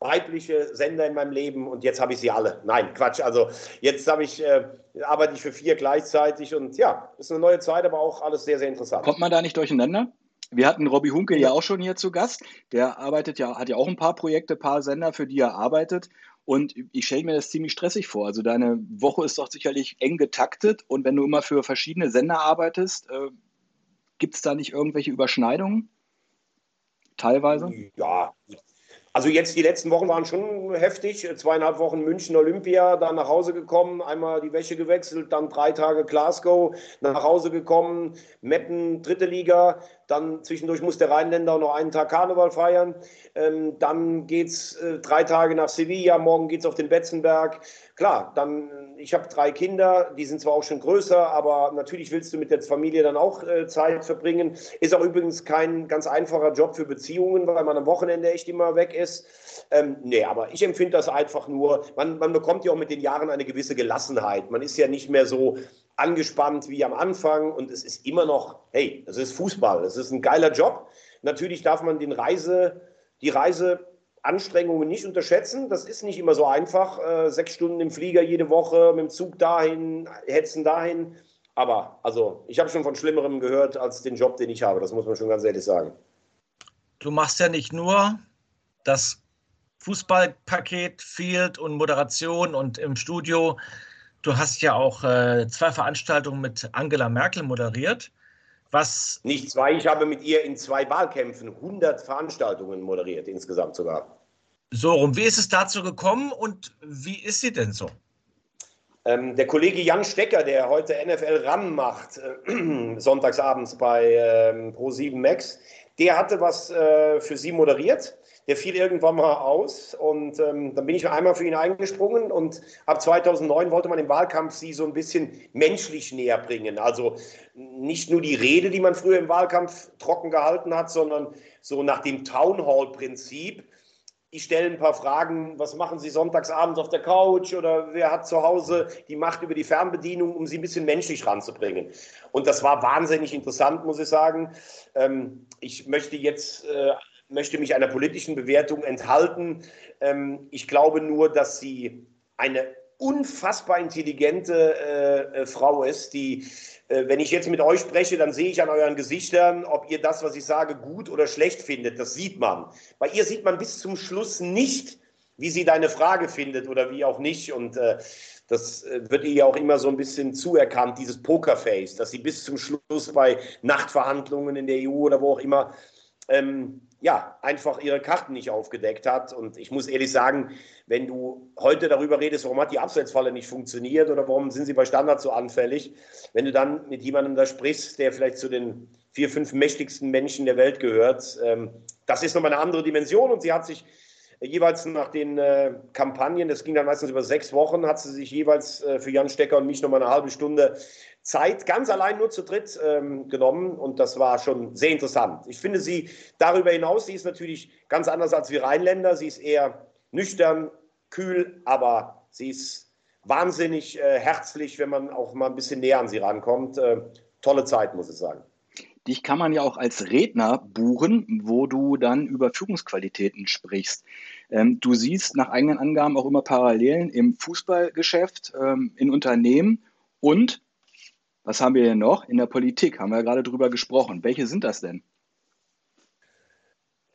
weibliche Sender in meinem Leben und jetzt habe ich sie alle. Nein, Quatsch. Also jetzt habe ich, äh, arbeite ich für vier gleichzeitig und ja, ist eine neue Zeit, aber auch alles sehr, sehr interessant. Kommt man da nicht durcheinander? Wir hatten Robbie Hunke ja auch schon hier zu Gast. Der arbeitet ja, hat ja auch ein paar Projekte, ein paar Sender, für die er arbeitet. Und ich stelle mir das ziemlich stressig vor. Also deine Woche ist doch sicherlich eng getaktet. Und wenn du immer für verschiedene Sender arbeitest, äh, gibt es da nicht irgendwelche Überschneidungen? Teilweise? Ja, also jetzt die letzten Wochen waren schon heftig. Zweieinhalb Wochen München Olympia, dann nach Hause gekommen, einmal die Wäsche gewechselt, dann drei Tage Glasgow, nach Hause gekommen, Meppen, dritte Liga, dann zwischendurch muss der Rheinländer noch einen Tag Karneval feiern. Ähm, dann geht's äh, drei Tage nach Sevilla, morgen geht es auf den Betzenberg. Klar, dann, ich habe drei Kinder, die sind zwar auch schon größer, aber natürlich willst du mit der Familie dann auch äh, Zeit verbringen. Ist auch übrigens kein ganz einfacher Job für Beziehungen, weil man am Wochenende echt immer weg ist. Ähm, nee, aber ich empfinde das einfach nur, man, man bekommt ja auch mit den Jahren eine gewisse Gelassenheit. Man ist ja nicht mehr so angespannt wie am Anfang und es ist immer noch, hey, das ist Fußball, das ist ein geiler Job. Natürlich darf man den Reise, die Reiseanstrengungen nicht unterschätzen. Das ist nicht immer so einfach. Äh, sechs Stunden im Flieger jede Woche, mit dem Zug dahin, hetzen dahin. Aber also, ich habe schon von Schlimmerem gehört als den Job, den ich habe. Das muss man schon ganz ehrlich sagen. Du machst ja nicht nur das Fußballpaket, Field und Moderation und im Studio Du hast ja auch äh, zwei Veranstaltungen mit Angela Merkel moderiert. Was Nicht zwei, ich habe mit ihr in zwei Wahlkämpfen 100 Veranstaltungen moderiert, insgesamt sogar. So rum. Wie ist es dazu gekommen und wie ist sie denn so? Ähm, der Kollege Jan Stecker, der heute NFL RAM macht, äh, sonntagsabends bei ähm, Pro7 Max, der hatte was äh, für sie moderiert der fiel irgendwann mal aus und ähm, dann bin ich einmal für ihn eingesprungen und ab 2009 wollte man im Wahlkampf sie so ein bisschen menschlich näher bringen. Also nicht nur die Rede, die man früher im Wahlkampf trocken gehalten hat, sondern so nach dem Town Hall Prinzip. Ich stelle ein paar Fragen, was machen Sie sonntagsabends auf der Couch oder wer hat zu Hause die Macht über die Fernbedienung, um sie ein bisschen menschlich ranzubringen. Und das war wahnsinnig interessant, muss ich sagen. Ähm, ich möchte jetzt äh, möchte mich einer politischen Bewertung enthalten. Ähm, ich glaube nur, dass sie eine unfassbar intelligente äh, äh, Frau ist, die, äh, wenn ich jetzt mit euch spreche, dann sehe ich an euren Gesichtern, ob ihr das, was ich sage, gut oder schlecht findet. Das sieht man. Bei ihr sieht man bis zum Schluss nicht, wie sie deine Frage findet oder wie auch nicht. Und das wird ihr ja auch immer so ein bisschen zuerkannt, dieses Pokerface, dass sie bis zum Schluss bei Nachtverhandlungen in der EU oder wo auch immer ähm, ja, einfach ihre Karten nicht aufgedeckt hat. Und ich muss ehrlich sagen, wenn du heute darüber redest, warum hat die Abseitsfalle nicht funktioniert oder warum sind sie bei Standards so anfällig, wenn du dann mit jemandem da sprichst, der vielleicht zu den vier, fünf mächtigsten Menschen der Welt gehört, ähm, das ist nochmal eine andere Dimension und sie hat sich jeweils nach den äh, Kampagnen, das ging dann meistens über sechs Wochen, hat sie sich jeweils äh, für Jan Stecker und mich nochmal eine halbe Stunde Zeit ganz allein nur zu dritt ähm, genommen und das war schon sehr interessant. Ich finde sie darüber hinaus, sie ist natürlich ganz anders als wir Rheinländer. Sie ist eher nüchtern, kühl, aber sie ist wahnsinnig äh, herzlich, wenn man auch mal ein bisschen näher an sie rankommt. Äh, tolle Zeit, muss ich sagen. Dich kann man ja auch als Redner buchen, wo du dann über Führungsqualitäten sprichst. Ähm, du siehst nach eigenen Angaben auch immer Parallelen im Fußballgeschäft, ähm, in Unternehmen und was haben wir denn noch? In der Politik haben wir ja gerade drüber gesprochen. Welche sind das denn?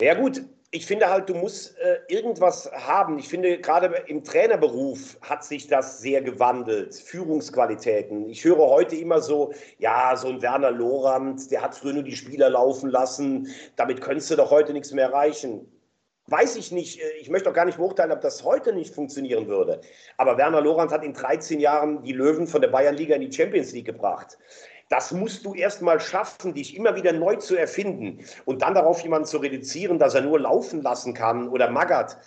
Ja gut, ich finde halt, du musst äh, irgendwas haben. Ich finde, gerade im Trainerberuf hat sich das sehr gewandelt. Führungsqualitäten. Ich höre heute immer so, ja, so ein Werner Lorand, der hat früher nur die Spieler laufen lassen. Damit könntest du doch heute nichts mehr erreichen. Weiß ich nicht, äh, ich möchte auch gar nicht beurteilen, ob das heute nicht funktionieren würde. Aber Werner Lorand hat in 13 Jahren die Löwen von der Bayernliga in die Champions League gebracht. Das musst du erst mal schaffen, dich immer wieder neu zu erfinden und dann darauf jemanden zu reduzieren, dass er nur laufen lassen kann oder maggert.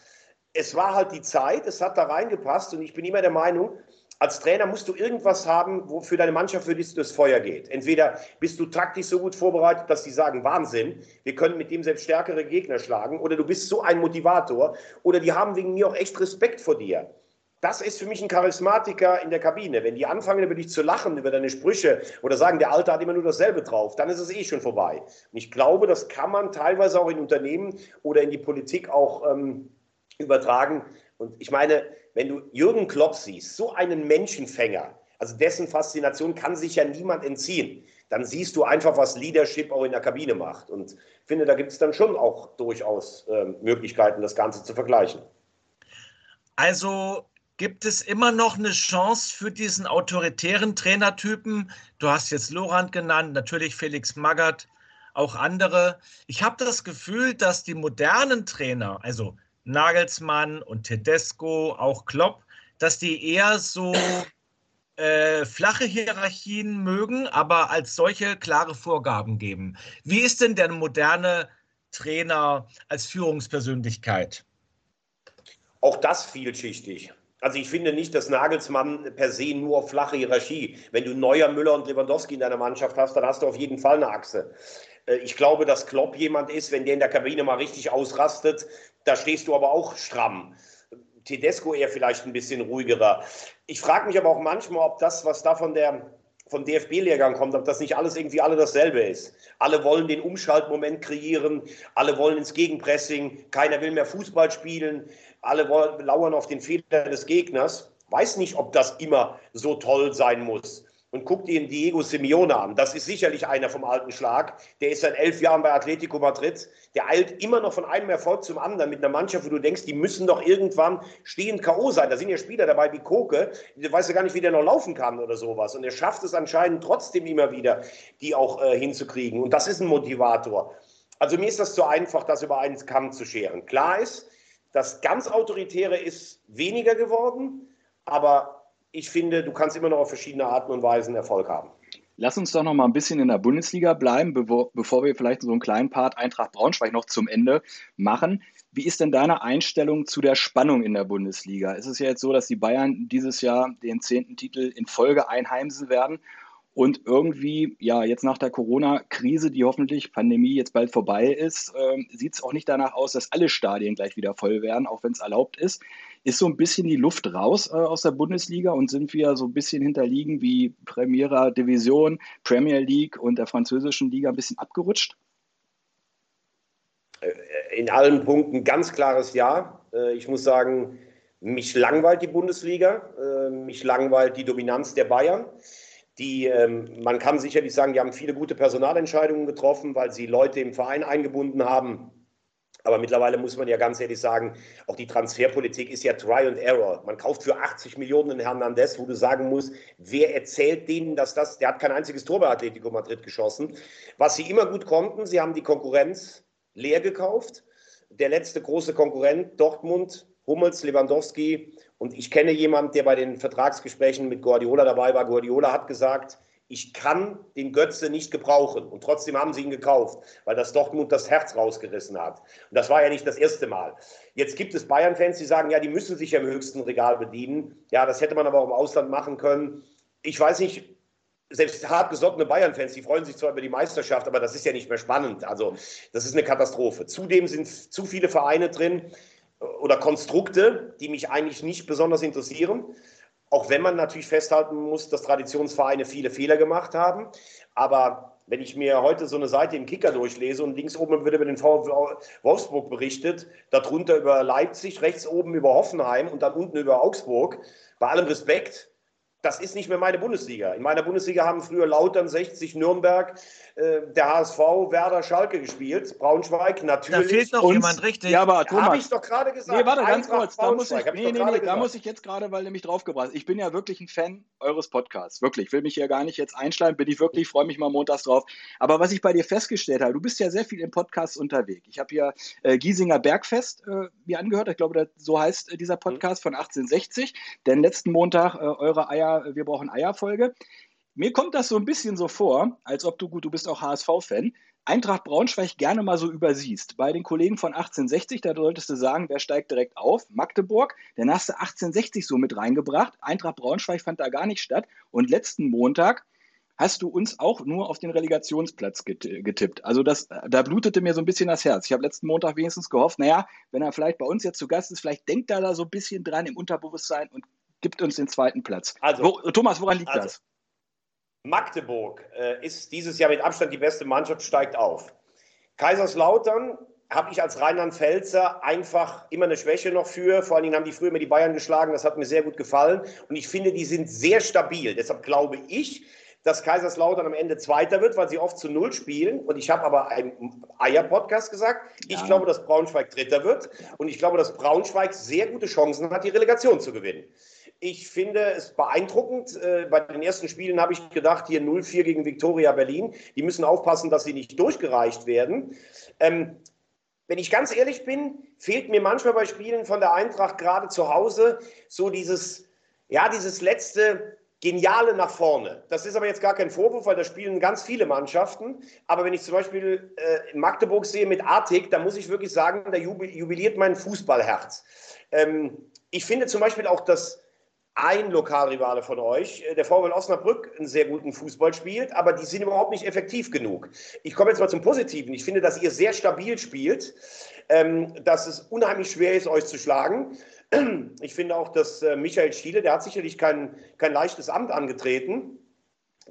Es war halt die Zeit, es hat da reingepasst und ich bin immer der Meinung, als Trainer musst du irgendwas haben, wofür deine Mannschaft für dich das Feuer geht. Entweder bist du taktisch so gut vorbereitet, dass die sagen, Wahnsinn, wir können mit dem selbst stärkere Gegner schlagen, oder du bist so ein Motivator, oder die haben wegen mir auch echt Respekt vor dir. Das ist für mich ein Charismatiker in der Kabine. Wenn die anfangen, über dich zu lachen, über deine Sprüche oder sagen, der Alte hat immer nur dasselbe drauf, dann ist es eh schon vorbei. Und ich glaube, das kann man teilweise auch in Unternehmen oder in die Politik auch ähm, übertragen. Und ich meine, wenn du Jürgen Klopp siehst, so einen Menschenfänger, also dessen Faszination kann sich ja niemand entziehen, dann siehst du einfach, was Leadership auch in der Kabine macht. Und ich finde, da gibt es dann schon auch durchaus äh, Möglichkeiten, das Ganze zu vergleichen. Also gibt es immer noch eine Chance für diesen autoritären Trainertypen? Du hast jetzt Lorand genannt, natürlich Felix Magath, auch andere. Ich habe das Gefühl, dass die modernen Trainer, also Nagelsmann und Tedesco, auch Klopp, dass die eher so äh, flache Hierarchien mögen, aber als solche klare Vorgaben geben. Wie ist denn der moderne Trainer als Führungspersönlichkeit? Auch das vielschichtig. Also ich finde nicht, dass Nagelsmann per se nur flache Hierarchie. Wenn du Neuer, Müller und Lewandowski in deiner Mannschaft hast, dann hast du auf jeden Fall eine Achse. Äh, ich glaube, dass Klopp jemand ist, wenn der in der Kabine mal richtig ausrastet, da stehst du aber auch stramm. Tedesco eher vielleicht ein bisschen ruhigerer. Ich frage mich aber auch manchmal, ob das, was da von der vom DFB-Lehrgang kommt, ob das nicht alles irgendwie alle dasselbe ist. Alle wollen den Umschaltmoment kreieren, alle wollen ins Gegenpressing, keiner will mehr Fußball spielen, alle wollen, lauern auf den Fehler des Gegners. Weiß nicht, ob das immer so toll sein muss und guck dir den Diego Simeone an. Das ist sicherlich einer vom alten Schlag. Der ist seit elf Jahren bei Atletico Madrid. Der eilt immer noch von einem Erfolg zum anderen mit einer Mannschaft, wo du denkst, die müssen doch irgendwann stehend K.O. sein. Da sind ja Spieler dabei wie Koke. Du weißt ja gar nicht, wie der noch laufen kann oder sowas. Und er schafft es anscheinend trotzdem immer wieder, die auch äh, hinzukriegen. Und das ist ein Motivator. Also mir ist das zu einfach, das über einen Kamm zu scheren. Klar ist, das ganz Autoritäre ist weniger geworden, aber ich finde, du kannst immer noch auf verschiedene Arten und Weisen Erfolg haben. Lass uns doch noch mal ein bisschen in der Bundesliga bleiben, bevor wir vielleicht so einen kleinen Part Eintracht Braunschweig noch zum Ende machen. Wie ist denn deine Einstellung zu der Spannung in der Bundesliga? Ist es ja jetzt so, dass die Bayern dieses Jahr den zehnten Titel in Folge einheimsen werden und irgendwie, ja, jetzt nach der Corona-Krise, die hoffentlich Pandemie jetzt bald vorbei ist, äh, sieht es auch nicht danach aus, dass alle Stadien gleich wieder voll werden, auch wenn es erlaubt ist. Ist so ein bisschen die Luft raus äh, aus der Bundesliga und sind wir so ein bisschen hinterliegen wie Primera Division, Premier League und der französischen Liga ein bisschen abgerutscht? Äh, in allen Punkten ganz klares Ja. Äh, ich muss sagen, mich langweilt die Bundesliga, äh, mich langweilt die Dominanz der Bayern. Die, ähm, man kann sicherlich sagen, die haben viele gute Personalentscheidungen getroffen, weil sie Leute im Verein eingebunden haben. Aber mittlerweile muss man ja ganz ehrlich sagen, auch die Transferpolitik ist ja Try and Error. Man kauft für 80 Millionen einen Hernandez, wo du sagen musst, wer erzählt denen, dass das, der hat kein einziges Tor bei Atletico Madrid geschossen. Was sie immer gut konnten, sie haben die Konkurrenz leer gekauft. Der letzte große Konkurrent, Dortmund, Hummels, Lewandowski. Und ich kenne jemanden, der bei den Vertragsgesprächen mit Guardiola dabei war. Guardiola hat gesagt, ich kann den Götze nicht gebrauchen. Und trotzdem haben sie ihn gekauft, weil das Dortmund das Herz rausgerissen hat. Und das war ja nicht das erste Mal. Jetzt gibt es Bayern-Fans, die sagen, ja, die müssen sich im höchsten Regal bedienen. Ja, das hätte man aber auch im Ausland machen können. Ich weiß nicht, selbst hartgesottene Bayern-Fans, die freuen sich zwar über die Meisterschaft, aber das ist ja nicht mehr spannend. Also, das ist eine Katastrophe. Zudem sind zu viele Vereine drin, oder Konstrukte, die mich eigentlich nicht besonders interessieren. Auch wenn man natürlich festhalten muss, dass Traditionsvereine viele Fehler gemacht haben. Aber wenn ich mir heute so eine Seite im Kicker durchlese und links oben wird über den VfL Wolfsburg berichtet, darunter über Leipzig, rechts oben über Hoffenheim und dann unten über Augsburg, bei allem Respekt, das ist nicht mehr meine Bundesliga. In meiner Bundesliga haben früher Lautern, 60, Nürnberg, der HSV, Werder, Schalke gespielt, Braunschweig natürlich. Da fehlt noch und, jemand, richtig. Ja, aber Thomas. Habe ich doch gerade gesagt. Nee, warte, ganz kurz. Da muss ich, nee, nee, nee, da muss ich jetzt gerade, weil nämlich draufgebracht Ich bin ja wirklich ein Fan eures Podcasts. Wirklich. Ich will mich hier gar nicht jetzt einschleimen. Bin ich wirklich, freue mich mal montags drauf. Aber was ich bei dir festgestellt habe, du bist ja sehr viel im Podcast unterwegs. Ich habe hier äh, Giesinger Bergfest äh, mir angehört. Ich glaube, so heißt äh, dieser Podcast von 1860. Denn letzten Montag äh, eure Eier, wir brauchen Eierfolge. Mir kommt das so ein bisschen so vor, als ob du, gut, du bist auch HSV-Fan, Eintracht Braunschweig gerne mal so übersiehst. Bei den Kollegen von 1860, da solltest du sagen, wer steigt direkt auf? Magdeburg, dann hast du 1860 so mit reingebracht. Eintracht Braunschweig fand da gar nicht statt. Und letzten Montag hast du uns auch nur auf den Relegationsplatz getippt. Also das, da blutete mir so ein bisschen das Herz. Ich habe letzten Montag wenigstens gehofft, naja, wenn er vielleicht bei uns jetzt zu Gast ist, vielleicht denkt er da so ein bisschen dran im Unterbewusstsein und gibt uns den zweiten Platz. Also, Wo, Thomas, woran liegt also, das? Magdeburg äh, ist dieses Jahr mit Abstand die beste Mannschaft, steigt auf. Kaiserslautern habe ich als Rheinland-Pfälzer einfach immer eine Schwäche noch für. Vor allen Dingen haben die früher immer die Bayern geschlagen. Das hat mir sehr gut gefallen. Und ich finde, die sind sehr stabil. Deshalb glaube ich, dass Kaiserslautern am Ende Zweiter wird, weil sie oft zu Null spielen. Und ich habe aber im Eier-Podcast gesagt, ich glaube, dass Braunschweig Dritter wird. Und ich glaube, dass Braunschweig sehr gute Chancen hat, die Relegation zu gewinnen. Ich finde es beeindruckend. Äh, bei den ersten Spielen habe ich gedacht, hier 0-4 gegen Viktoria Berlin. Die müssen aufpassen, dass sie nicht durchgereicht werden. Ähm, wenn ich ganz ehrlich bin, fehlt mir manchmal bei Spielen von der Eintracht gerade zu Hause so dieses, ja, dieses letzte Geniale nach vorne. Das ist aber jetzt gar kein Vorwurf, weil da spielen ganz viele Mannschaften. Aber wenn ich zum Beispiel äh, Magdeburg sehe mit Artig, dann muss ich wirklich sagen, da jubiliert mein Fußballherz. Ähm, ich finde zum Beispiel auch, dass ein Lokalrivale von euch, äh, der VfL Osnabrück, einen sehr guten Fußball spielt, aber die sind überhaupt nicht effektiv genug. Ich komme jetzt mal zum Positiven. Ich finde, dass ihr sehr stabil spielt, ähm, dass es unheimlich schwer ist, euch zu schlagen. Ich finde auch, dass äh, Michael Schiele, der hat sicherlich kein, kein leichtes Amt angetreten.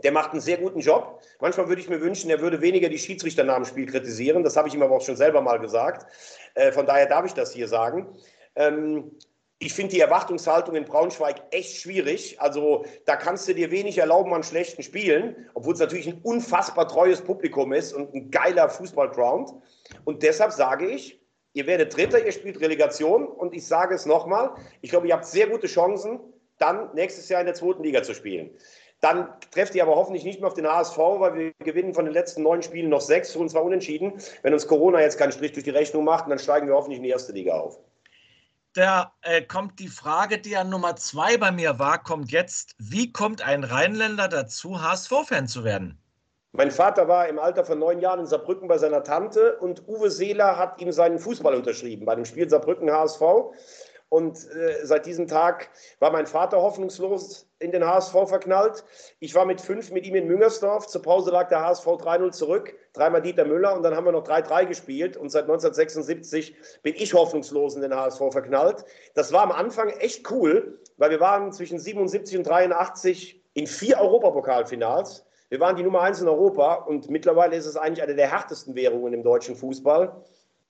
Der macht einen sehr guten Job. Manchmal würde ich mir wünschen, er würde weniger die Schiedsrichter nach dem Spiel kritisieren. Das habe ich ihm aber auch schon selber mal gesagt. Äh, von daher darf ich das hier sagen. Ähm, ich finde die Erwartungshaltung in Braunschweig echt schwierig. Also da kannst du dir wenig erlauben an schlechten Spielen, obwohl es natürlich ein unfassbar treues Publikum ist und ein geiler Fußballground. Und deshalb sage ich, ihr werdet Dritter, ihr spielt Relegation und ich sage es nochmal, ich glaube, ihr habt sehr gute Chancen, dann nächstes Jahr in der zweiten Liga zu spielen. Dann trefft ihr aber hoffentlich nicht mehr auf den HSV, weil wir gewinnen von den letzten neun Spielen noch sechs und zwar unentschieden. Wenn uns Corona jetzt keinen Strich durch die Rechnung macht, dann steigen wir hoffentlich in die erste Liga auf da äh, kommt die Frage, die an Nummer zwei bei mir war, kommt jetzt. Wie kommt ein Rheinländer dazu, HSV-Fan zu werden? Mein Vater war im Alter von neun Jahren in Saarbrücken bei seiner Tante und Uwe Seeler hat ihm seinen Fußball unterschrieben bei dem Spiel Saarbrücken HSV. Und äh, seit diesem Tag war mein Vater hoffnungslos in den HSV verknallt. Ich war mit fünf mit ihm in Müngersdorf. Zur Pause lag der HSV 3-0 zurück. Dreimal Dieter Müller und dann haben wir noch 3-3 gespielt. Und seit 1976 bin ich hoffnungslos in den HSV verknallt. Das war am Anfang echt cool, weil wir waren zwischen 77 und 83 in vier Europapokalfinals. Wir waren die Nummer eins in Europa und mittlerweile ist es eigentlich eine der härtesten Währungen im deutschen Fußball.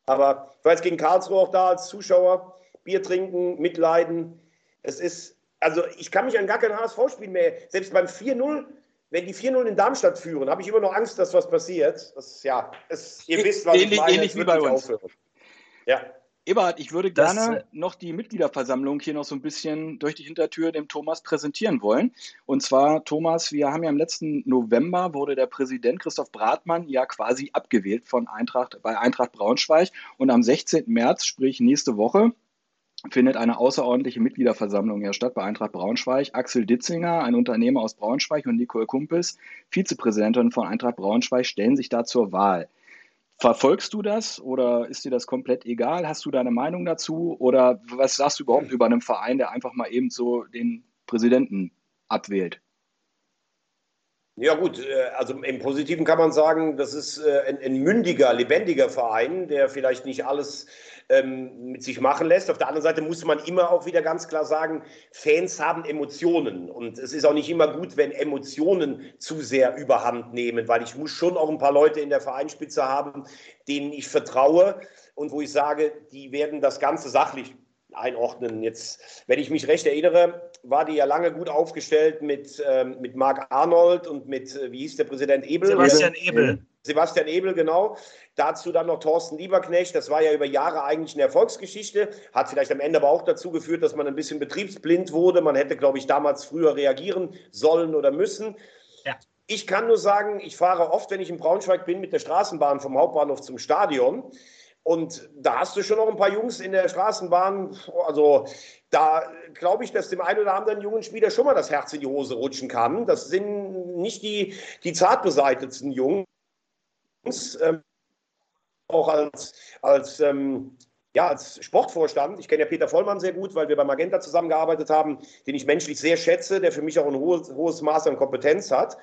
Aber ich war jetzt gegen Karlsruhe auch da als Zuschauer. Bier trinken, mitleiden. Es ist, also ich kann mich an gar kein HSV-Spiel mehr, selbst beim 4-0, wenn die 4-0 in Darmstadt führen, habe ich immer noch Angst, dass was passiert. Das, ja, es, ihr wisst, was ähnlich, ich meine. Ähnlich wie bei uns. Aufhören. Ja. Eberhard, ich würde das, gerne äh, noch die Mitgliederversammlung hier noch so ein bisschen durch die Hintertür dem Thomas präsentieren wollen. Und zwar, Thomas, wir haben ja im letzten November wurde der Präsident Christoph Bratmann ja quasi abgewählt von Eintracht bei Eintracht Braunschweig. Und am 16. März, sprich nächste Woche, findet eine außerordentliche Mitgliederversammlung hier statt bei Eintracht Braunschweig. Axel Ditzinger, ein Unternehmer aus Braunschweig, und Nicole Kumpels, Vizepräsidentin von Eintracht Braunschweig, stellen sich da zur Wahl. Verfolgst du das oder ist dir das komplett egal? Hast du deine Meinung dazu? Oder was sagst du überhaupt über einen Verein, der einfach mal eben so den Präsidenten abwählt? Ja gut, äh, also im Positiven kann man sagen, das ist äh, ein, ein mündiger, lebendiger Verein, der vielleicht nicht alles ähm, mit sich machen lässt. Auf der anderen Seite muss man immer auch wieder ganz klar sagen, Fans haben Emotionen und es ist auch nicht immer gut, wenn Emotionen zu sehr überhand nehmen, weil ich muss schon auch ein paar Leute in der Vereinsspitze haben, denen ich vertraue und wo ich sage, die werden das Ganze sachlich einordnen. Jetzt, wenn ich mich recht erinnere, war die ja lange gut aufgestellt mit, ähm, mit Marc Arnold und mit, äh, wie hieß der Präsident Ebel? Sebastian Ebel. Sebastian Ebel, genau. Dazu dann noch Thorsten Lieberknecht. Das war ja über Jahre eigentlich eine Erfolgsgeschichte. Hat vielleicht am Ende aber auch dazu geführt, dass man ein bisschen betriebsblind wurde. Man hätte, glaube ich, damals früher reagieren sollen oder müssen. Ja. Ich kann nur sagen, ich fahre oft, wenn ich in Braunschweig bin, mit der Straßenbahn vom Hauptbahnhof zum Stadion. Und da hast du schon noch ein paar Jungs in der Straßenbahn. Also da glaube ich, dass dem einen oder anderen jungen Spieler schon mal das Herz in die Hose rutschen kann. Das sind nicht die, die zart beseitigten Jungen. ähm, auch als, als, ähm, ja, als Sportvorstand. Ich kenne ja Peter Vollmann sehr gut, weil wir bei Magenta zusammengearbeitet haben, den ich menschlich sehr schätze, der für mich auch ein hohes, hohes Maß an Kompetenz hat.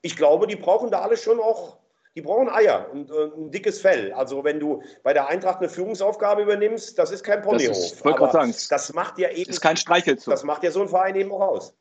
Ich glaube, die brauchen da alle schon auch die brauchen Eier und, und, ein dickes Fell. Also wenn du bei der Eintracht eine Führungsaufgabe übernimmst, das ist kein Ponyhof. Das, ist, Aber sagen, das macht ja eben ist kein Streichelzug. Das macht ja so ein Verein eben auch aus.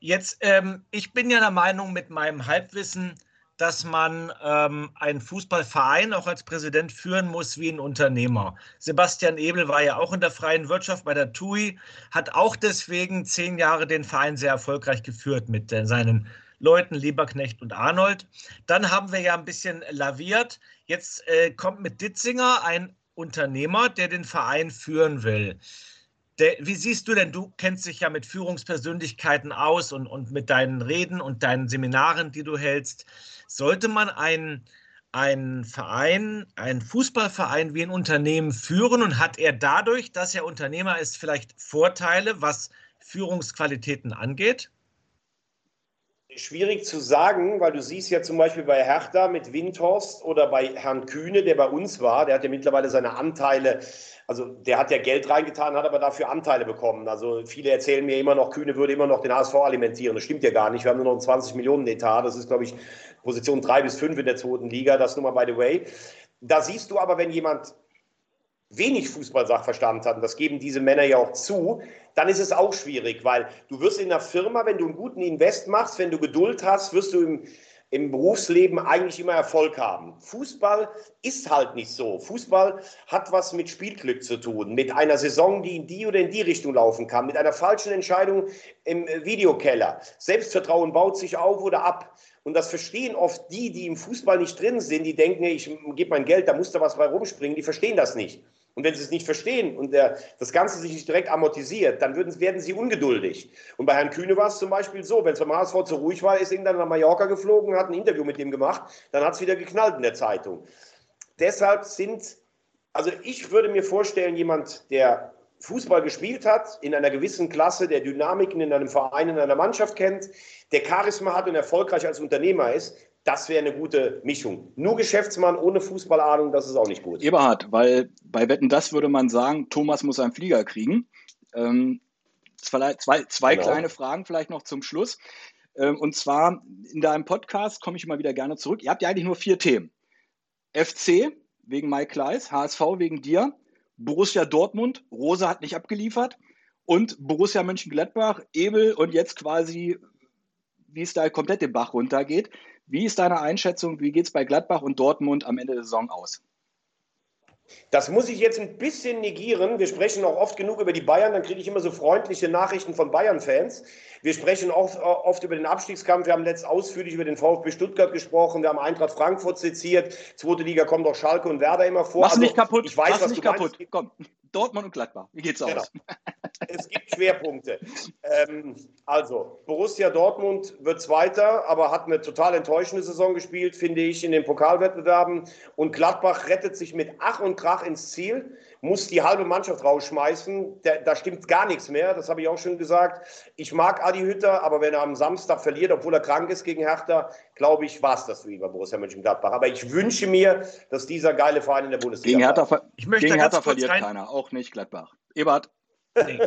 Jetzt, ähm, ich bin ja der Meinung mit meinem Halbwissen, dass man ähm, einen Fußballverein auch als Präsident führen muss wie ein Unternehmer. Sebastian Ebel war ja auch in der freien Wirtschaft bei der TUI, hat auch deswegen zehn Jahre den Verein sehr erfolgreich geführt mit äh, seinen Leuten, Lieberknecht und Arnold. Dann haben wir ja ein bisschen laviert. Jetzt äh, kommt mit Ditzinger ein Unternehmer, der den Verein führen will. Der, wie siehst du denn, du kennst dich ja mit Führungspersönlichkeiten aus und, und mit deinen Reden und deinen Seminaren, die du hältst. Sollte man einen, einen Verein, einen Fußballverein wie ein Unternehmen führen und hat er dadurch, dass er Unternehmer ist, vielleicht Vorteile, was Führungsqualitäten angeht? Schwierig zu sagen, weil du siehst ja zum Beispiel bei Hertha mit Windhorst oder bei Herrn Kühne, der bei uns war, der hat ja mittlerweile seine Anteile, also der hat ja Geld reingetan, hat aber dafür Anteile bekommen. Also viele erzählen mir immer noch, Kühne würde immer noch den HSV alimentieren. Das stimmt ja gar nicht. Wir haben nur noch einen 20 Millionen Etat. Das ist, glaube ich, Position 3 bis 5 in der zweiten Liga. Das nur mal by the way. Da siehst du aber, wenn jemand wenig Fußballsachverstand hat, und das geben diese Männer ja auch zu, dann ist es auch schwierig, weil du wirst in der Firma, wenn du einen guten Invest machst, wenn du Geduld hast, wirst du im, im Berufsleben eigentlich immer Erfolg haben. Fußball ist halt nicht so. Fußball hat was mit Spielglück zu tun, mit einer Saison, die in die oder in die Richtung laufen kann, mit einer falschen Entscheidung im Videokeller. Selbstvertrauen baut sich auf oder ab. Und das verstehen oft die, die im Fußball nicht drin sind, die denken, ich gebe mein Geld, da muss da was bei rumspringen, die verstehen das nicht. Und wenn sie es nicht verstehen und der, das Ganze sich nicht direkt amortisiert, dann würden, werden sie ungeduldig. Und bei Herrn Kühne war es zum Beispiel so, wenn es beim HSV zu ruhig war, ist dann nach Mallorca geflogen, hat ein Interview mit dem gemacht, dann hat es wieder geknallt in der Zeitung. Deshalb sind, also ich würde mir vorstellen, jemand, der Fußball gespielt hat, in einer gewissen Klasse, der Dynamiken in einem Verein, in einer Mannschaft kennt, der Charisma hat und erfolgreich als Unternehmer ist, das wäre eine gute Mischung. Nur Geschäftsmann ohne Fußballahnung, das ist auch nicht gut. Eberhard, weil bei Wetten, das würde man sagen, Thomas muss einen Flieger kriegen. Ähm, zwei, zwei, genau. kleine Fragen vielleicht noch zum Schluss. Ähm, und zwar in deinem Podcast komme ich immer wieder gerne zurück. Ihr habt ja eigentlich nur vier Themen. FC wegen Mike Kleiss, HSV wegen dir, Borussia Dortmund, Rose hat nicht abgeliefert und Borussia Mönchengladbach, Ebel und jetzt quasi, wie es da komplett den Bach runtergeht. Wie ist deine Einschätzung? Wie geht es bei Gladbach und Dortmund am Ende der Saison aus? Das muss ich jetzt ein bisschen negieren. Wir sprechen auch oft genug über die Bayern, dann kriege ich immer so freundliche Nachrichten von Bayern-Fans. Wir sprechen oft, oft, über den Abstiegskampf. Wir haben letzt ausführlich über den VfB Stuttgart gesprochen. Wir haben Eintracht Frankfurt seziert. Zweite Liga kommt auch Schalke und Werder immer vor. Mach also, nicht kaputt. Ich weiß, Mach's was nicht du kaputt. Meinst. Komm, Dortmund und Gladbach. Wie geht's aus? Genau. Es gibt Schwerpunkte. Ähm, also, Borussia Dortmund wird Zweiter, aber hat eine total enttäuschende Saison gespielt, finde ich, in den Pokalwettbewerben. Und Gladbach rettet sich mit Ach und Krach ins Ziel, muss die halbe Mannschaft rausschmeißen. Da, da stimmt gar nichts mehr, das habe ich auch schon gesagt. Ich mag Adi Hütter, aber wenn er am Samstag verliert, obwohl er krank ist gegen Hertha, glaube ich, war es das für ihn bei Borussia Mönchengladbach. Aber ich wünsche mir, dass dieser geile Verein in der Bundesliga Gegen Hertha, ich möchte gegen Hertha verliert rein... keiner, auch nicht Gladbach. Ebert. Nee,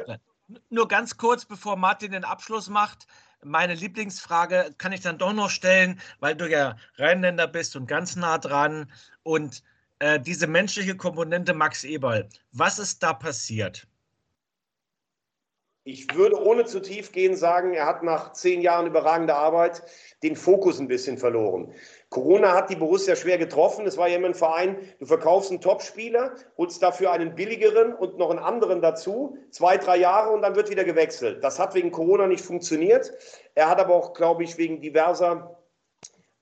nur ganz kurz, bevor Martin den Abschluss macht. Meine Lieblingsfrage kann ich dann doch noch stellen, weil du ja Rheinländer bist und ganz nah dran. Und äh, diese menschliche Komponente Max Eberl, was ist da passiert? Ich würde ohne zu tief gehen sagen, er hat nach zehn Jahren überragender Arbeit den Fokus ein bisschen verloren. Corona hat die Borussia schwer getroffen. Es war ja immer ein Verein, du verkaufst einen Topspieler, holst dafür einen billigeren und noch einen anderen dazu, zwei, drei Jahre und dann wird wieder gewechselt. Das hat wegen Corona nicht funktioniert. Er hat aber auch, glaube ich, wegen diverser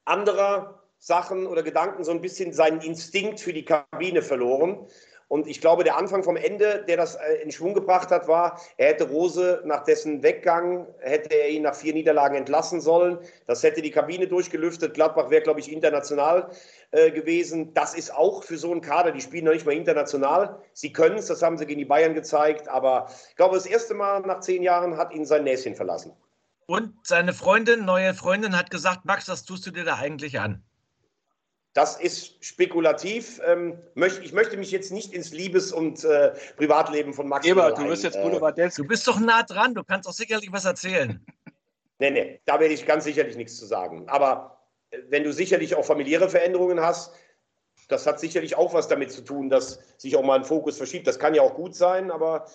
anderer Sachen oder Gedanken so ein bisschen seinen Instinkt für die Kabine verloren. Und ich glaube, der Anfang vom Ende, der das äh, in Schwung gebracht hat, war, er hätte Rose nach dessen Weggang, hätte er ihn nach vier Niederlagen entlassen sollen. Das hätte die Kabine durchgelüftet. Gladbach wäre, glaube ich, international äh, gewesen. Das ist auch für so einen Kader, die spielen noch nicht mal international. Sie können es, das haben sie gegen die Bayern gezeigt. Aber ich glaube, das erste Mal nach zehn Jahren hat ihn sein Näschen verlassen. Und seine Freundin, neue Freundin, hat gesagt, Max, was tust du dir da eigentlich an? Das ist spekulativ. Ähm, ich möchte mich jetzt nicht ins Liebes- und äh, Privatleben von Max Ebert, du wirst jetzt Boulevard Du bist doch nah dran, du kannst doch sicherlich was erzählen. nee, nee, da werde ich ganz sicherlich nichts zu sagen. Aber äh, wenn du sicherlich auch familiäre Veränderungen hast, das hat sicherlich auch was damit zu tun, dass sich auch mal ein Fokus verschiebt. Das kann ja auch gut sein, aber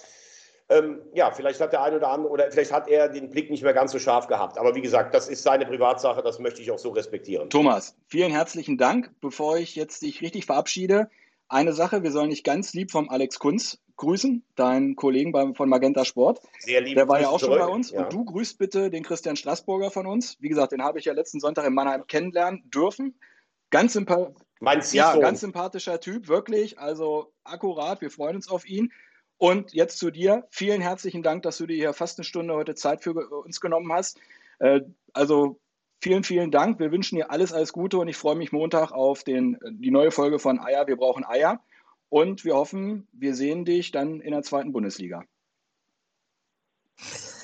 ähm, ja, vielleicht hat der eine oder andere oder vielleicht hat er den Blick nicht mehr ganz so scharf gehabt. Aber wie gesagt, das ist seine Privatsache, das möchte ich auch so respektieren. Thomas, vielen herzlichen Dank. Bevor ich jetzt dich richtig verabschiede, eine Sache, wir sollen dich ganz lieb vom Alex Kunz grüßen, deinen Kollegen beim, von Magenta Sport. Sehr lieb. Der war ja auch zurück. schon bei uns. Ja. Und du grüßt bitte den Christian Straßburger von uns. Wie gesagt, den habe ich ja letzten Sonntag in Mannheim kennenlernen dürfen. Ganz, sympa ja, ganz sympathischer Typ, wirklich. Also akkurat, wir freuen uns auf ihn. Und jetzt zu dir. Vielen herzlichen Dank, dass du dir hier fast eine Stunde heute Zeit für uns genommen hast. Äh, also vielen, vielen Dank. Wir wünschen dir alles, alles Gute und ich freue mich Montag auf den, die neue Folge von Eier. Wir brauchen Eier. Und wir hoffen, wir sehen dich dann in der zweiten Bundesliga.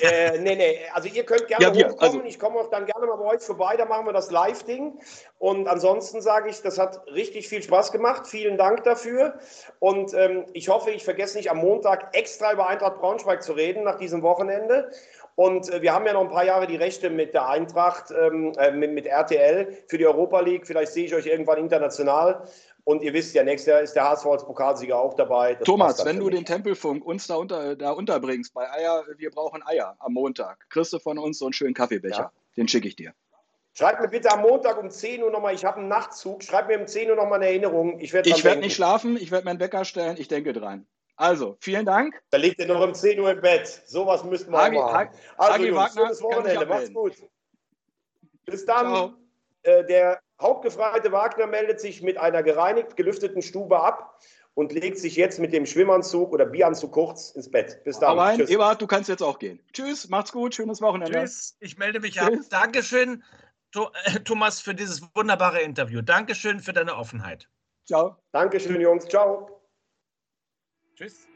Äh, nee, nee, also ihr könnt gerne ja, wir, hochkommen. Also. Ich komme auch dann gerne mal bei euch vorbei, da machen wir das Live-Ding. Und ansonsten sage ich, das hat richtig viel Spaß gemacht. Vielen Dank dafür. Und ähm, ich hoffe, ich vergesse nicht am Montag extra über Eintracht Braunschweig zu reden nach diesem Wochenende. Und äh, wir haben ja noch ein paar Jahre die Rechte mit der Eintracht, ähm, äh, mit, mit RTL für die Europa League. Vielleicht sehe ich euch irgendwann international. Und ihr wisst ja, nächstes Jahr ist der HSV als Pokalsieger auch dabei. Das Thomas, wenn du den Tempelfunk uns da, unter, da unterbringst bei Eier, wir brauchen Eier am Montag, kriegst du von uns so einen schönen Kaffeebecher. Ja. Den schicke ich dir. Schreib mir bitte am Montag um 10 Uhr nochmal, ich habe einen Nachtzug, schreib mir um 10 Uhr nochmal eine Erinnerung. Ich werde werd nicht schlafen, ich werde meinen Wecker stellen, ich denke dran. Also, vielen Dank. Da liegt ihr noch um 10 Uhr im Bett. Sowas müssten wir Hagi, auch machen. Also, Hagi Jungs, Wagner, schönes Wochenende. Macht's gut. Bis dann. Äh, der Hauptgefreite Wagner meldet sich mit einer gereinigt gelüfteten Stube ab und legt sich jetzt mit dem Schwimmanzug oder Bieranzug kurz ins Bett. Bis dann. Rein. Tschüss. Ebert, du kannst jetzt auch gehen. Tschüss, macht's gut, schönes Wochenende. Tschüss, ich melde mich ab. Dankeschön, äh, Thomas, für dieses wunderbare Interview. Dankeschön für deine Offenheit. Ciao. Dankeschön, Jungs. Ciao. Tschüss.